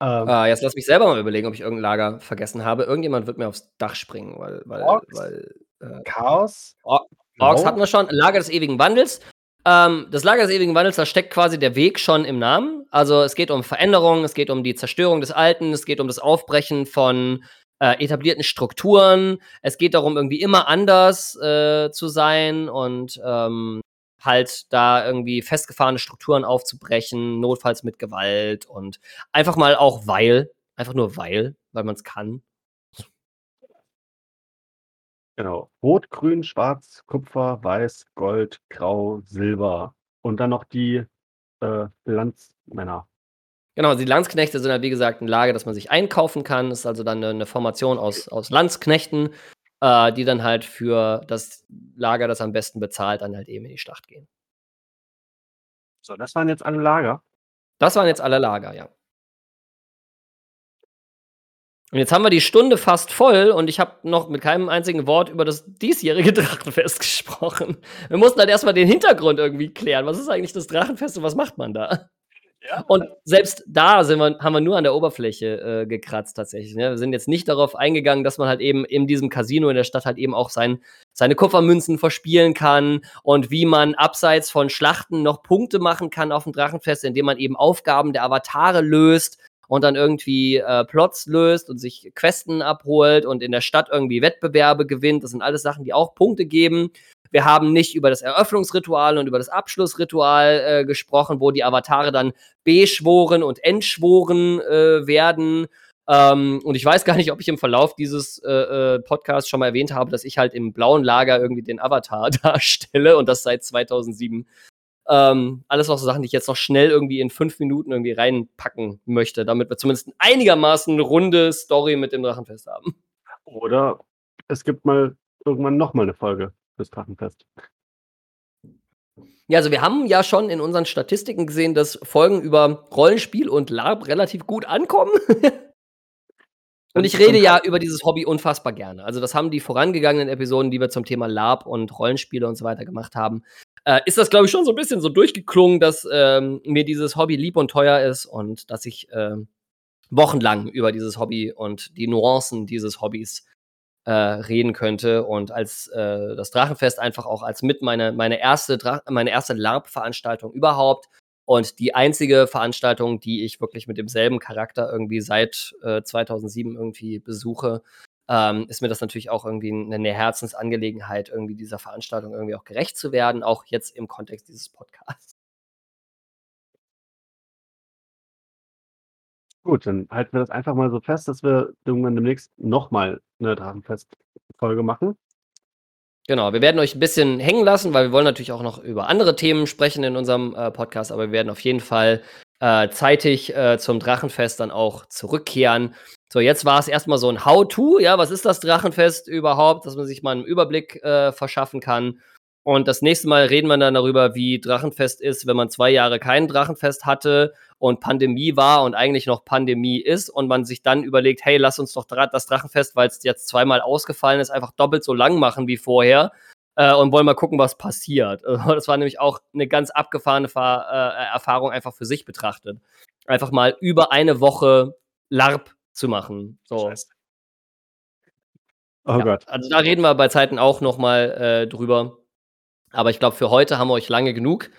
Speaker 3: Ähm, ah, jetzt lass mich selber mal überlegen, ob ich irgendein Lager vergessen habe. Irgendjemand wird mir aufs Dach springen, weil. weil,
Speaker 2: Orks,
Speaker 3: weil
Speaker 2: äh, Chaos.
Speaker 3: Or Orks hatten wir schon. Lager des ewigen Wandels. Ähm, das Lager des ewigen Wandels, da steckt quasi der Weg schon im Namen. Also es geht um Veränderung, es geht um die Zerstörung des Alten, es geht um das Aufbrechen von äh, etablierten Strukturen. Es geht darum, irgendwie immer anders äh, zu sein und ähm, halt da irgendwie festgefahrene Strukturen aufzubrechen, notfalls mit Gewalt und einfach mal auch weil, einfach nur weil, weil man es kann.
Speaker 2: Genau. Rot, Grün, Schwarz, Kupfer, Weiß, Gold, Grau, Silber. Und dann noch die äh, Bilanzmänner.
Speaker 3: Genau, die Landsknechte sind halt, wie gesagt, ein Lager, das man sich einkaufen kann. Das ist also dann eine, eine Formation aus, aus Landsknechten, äh, die dann halt für das Lager, das am besten bezahlt, dann halt eben in die Schlacht gehen.
Speaker 2: So, das waren jetzt alle Lager?
Speaker 3: Das waren jetzt alle Lager, ja. Und jetzt haben wir die Stunde fast voll und ich habe noch mit keinem einzigen Wort über das diesjährige Drachenfest gesprochen. Wir mussten halt erstmal den Hintergrund irgendwie klären. Was ist eigentlich das Drachenfest und was macht man da? Und selbst da sind wir, haben wir nur an der Oberfläche äh, gekratzt tatsächlich. Ne? Wir sind jetzt nicht darauf eingegangen, dass man halt eben in diesem Casino in der Stadt halt eben auch sein, seine Kupfermünzen verspielen kann und wie man abseits von Schlachten noch Punkte machen kann auf dem Drachenfest, indem man eben Aufgaben der Avatare löst und dann irgendwie äh, Plots löst und sich Questen abholt und in der Stadt irgendwie Wettbewerbe gewinnt. Das sind alles Sachen, die auch Punkte geben. Wir haben nicht über das Eröffnungsritual und über das Abschlussritual äh, gesprochen, wo die Avatare dann beschworen und entschworen äh, werden. Ähm, und ich weiß gar nicht, ob ich im Verlauf dieses äh, äh Podcasts schon mal erwähnt habe, dass ich halt im blauen Lager irgendwie den Avatar darstelle und das seit 2007. Ähm, alles noch so Sachen, die ich jetzt noch schnell irgendwie in fünf Minuten irgendwie reinpacken möchte, damit wir zumindest einigermaßen runde Story mit dem Drachenfest haben.
Speaker 2: Oder es gibt mal irgendwann noch mal eine Folge fürs Drachenfest.
Speaker 3: Ja, also wir haben ja schon in unseren Statistiken gesehen, dass Folgen über Rollenspiel und LARP relativ gut ankommen. und ich rede ja über dieses Hobby unfassbar gerne. Also das haben die vorangegangenen Episoden, die wir zum Thema LARP und Rollenspiele und so weiter gemacht haben. Äh, ist das, glaube ich, schon so ein bisschen so durchgeklungen, dass ähm, mir dieses Hobby lieb und teuer ist und dass ich äh, wochenlang über dieses Hobby und die Nuancen dieses Hobbys äh, reden könnte und als äh, das Drachenfest einfach auch als mit meine, meine erste, Dra meine erste LARP-Veranstaltung überhaupt und die einzige Veranstaltung, die ich wirklich mit demselben Charakter irgendwie seit äh, 2007 irgendwie besuche, ähm, ist mir das natürlich auch irgendwie eine Herzensangelegenheit, irgendwie dieser Veranstaltung irgendwie auch gerecht zu werden, auch jetzt im Kontext dieses Podcasts.
Speaker 2: Gut, dann halten wir das einfach mal so fest, dass wir irgendwann demnächst nochmal eine Drachenfest-Folge machen.
Speaker 3: Genau, wir werden euch ein bisschen hängen lassen, weil wir wollen natürlich auch noch über andere Themen sprechen in unserem äh, Podcast, aber wir werden auf jeden Fall äh, zeitig äh, zum Drachenfest dann auch zurückkehren So, jetzt war es erstmal so ein How-To, ja, was ist das Drachenfest überhaupt, dass man sich mal einen Überblick äh, verschaffen kann. Und das nächste Mal reden wir dann darüber, wie Drachenfest ist, wenn man zwei Jahre kein Drachenfest hatte und Pandemie war und eigentlich noch Pandemie ist und man sich dann überlegt, hey, lass uns doch das Drachenfest, weil es jetzt zweimal ausgefallen ist, einfach doppelt so lang machen wie vorher äh, und wollen mal gucken, was passiert. Das war nämlich auch eine ganz abgefahrene Fa äh, Erfahrung einfach für sich betrachtet. Einfach mal über eine Woche LARP zu machen. So. Oh ja, Gott. Also da reden wir bei Zeiten auch noch mal äh, drüber. Aber ich glaube, für heute haben wir euch lange genug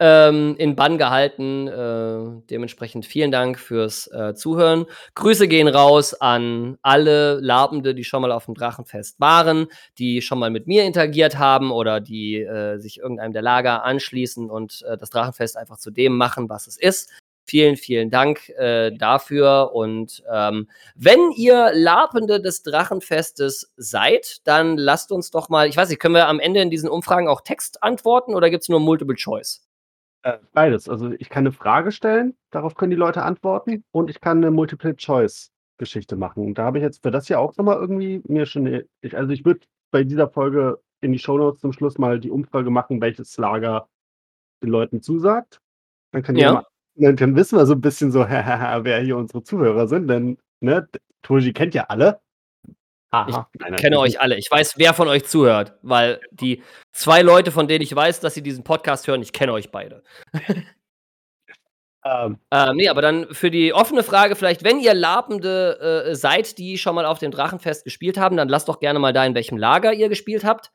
Speaker 3: ähm, in Bann gehalten. Äh, dementsprechend vielen Dank fürs äh, Zuhören. Grüße gehen raus an alle Labende, die schon mal auf dem Drachenfest waren, die schon mal mit mir interagiert haben oder die äh, sich irgendeinem der Lager anschließen und äh, das Drachenfest einfach zu dem machen, was es ist. Vielen, vielen Dank äh, dafür. Und ähm, wenn ihr Lapende des Drachenfestes seid, dann lasst uns doch mal, ich weiß nicht, können wir am Ende in diesen Umfragen auch Text antworten oder gibt es nur Multiple Choice?
Speaker 2: Äh, beides. Also ich kann eine Frage stellen, darauf können die Leute antworten und ich kann eine Multiple Choice Geschichte machen. Und da habe ich jetzt für das ja auch nochmal irgendwie mir schon, ich, also ich würde bei dieser Folge in die Shownotes zum Schluss mal die Umfrage machen, welches Lager den Leuten zusagt. Dann kann ja. Dann, dann wissen wir so ein bisschen so, wer hier unsere Zuhörer sind, denn ne, Toji kennt ja alle.
Speaker 3: Aha. Ich kenne euch alle. Ich weiß, wer von euch zuhört, weil die zwei Leute, von denen ich weiß, dass sie diesen Podcast hören, ich kenne euch beide. ähm. ähm, nee, aber dann für die offene Frage vielleicht, wenn ihr Labende äh, seid, die schon mal auf dem Drachenfest gespielt haben, dann lasst doch gerne mal da, in welchem Lager ihr gespielt habt.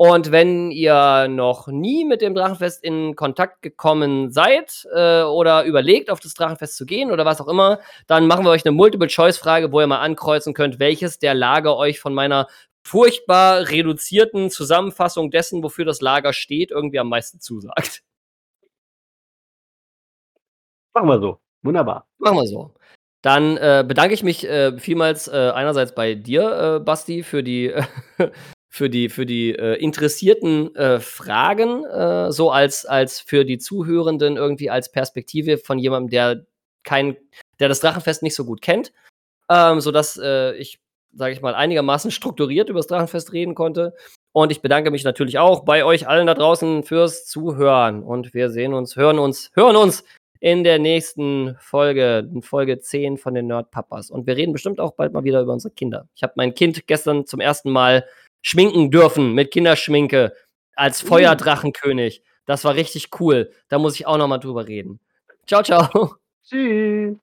Speaker 3: Und wenn ihr noch nie mit dem Drachenfest in Kontakt gekommen seid äh, oder überlegt, auf das Drachenfest zu gehen oder was auch immer, dann machen wir euch eine Multiple-Choice-Frage, wo ihr mal ankreuzen könnt, welches der Lager euch von meiner furchtbar reduzierten Zusammenfassung dessen, wofür das Lager steht, irgendwie am meisten zusagt.
Speaker 2: Machen wir so. Wunderbar.
Speaker 3: Machen wir so. Dann äh, bedanke ich mich äh, vielmals äh, einerseits bei dir, äh, Basti, für die für die, für die äh, interessierten äh, Fragen, äh, so als, als für die Zuhörenden irgendwie als Perspektive von jemandem, der kein, der das Drachenfest nicht so gut kennt, ähm, sodass äh, ich, sage ich mal, einigermaßen strukturiert über das Drachenfest reden konnte. Und ich bedanke mich natürlich auch bei euch allen da draußen fürs Zuhören. Und wir sehen uns, hören uns, hören uns in der nächsten Folge, in Folge 10 von den Nerdpapas. Und wir reden bestimmt auch bald mal wieder über unsere Kinder. Ich habe mein Kind gestern zum ersten Mal schminken dürfen mit Kinderschminke als uh. Feuerdrachenkönig. Das war richtig cool. Da muss ich auch noch mal drüber reden. Ciao, ciao. Tschüss.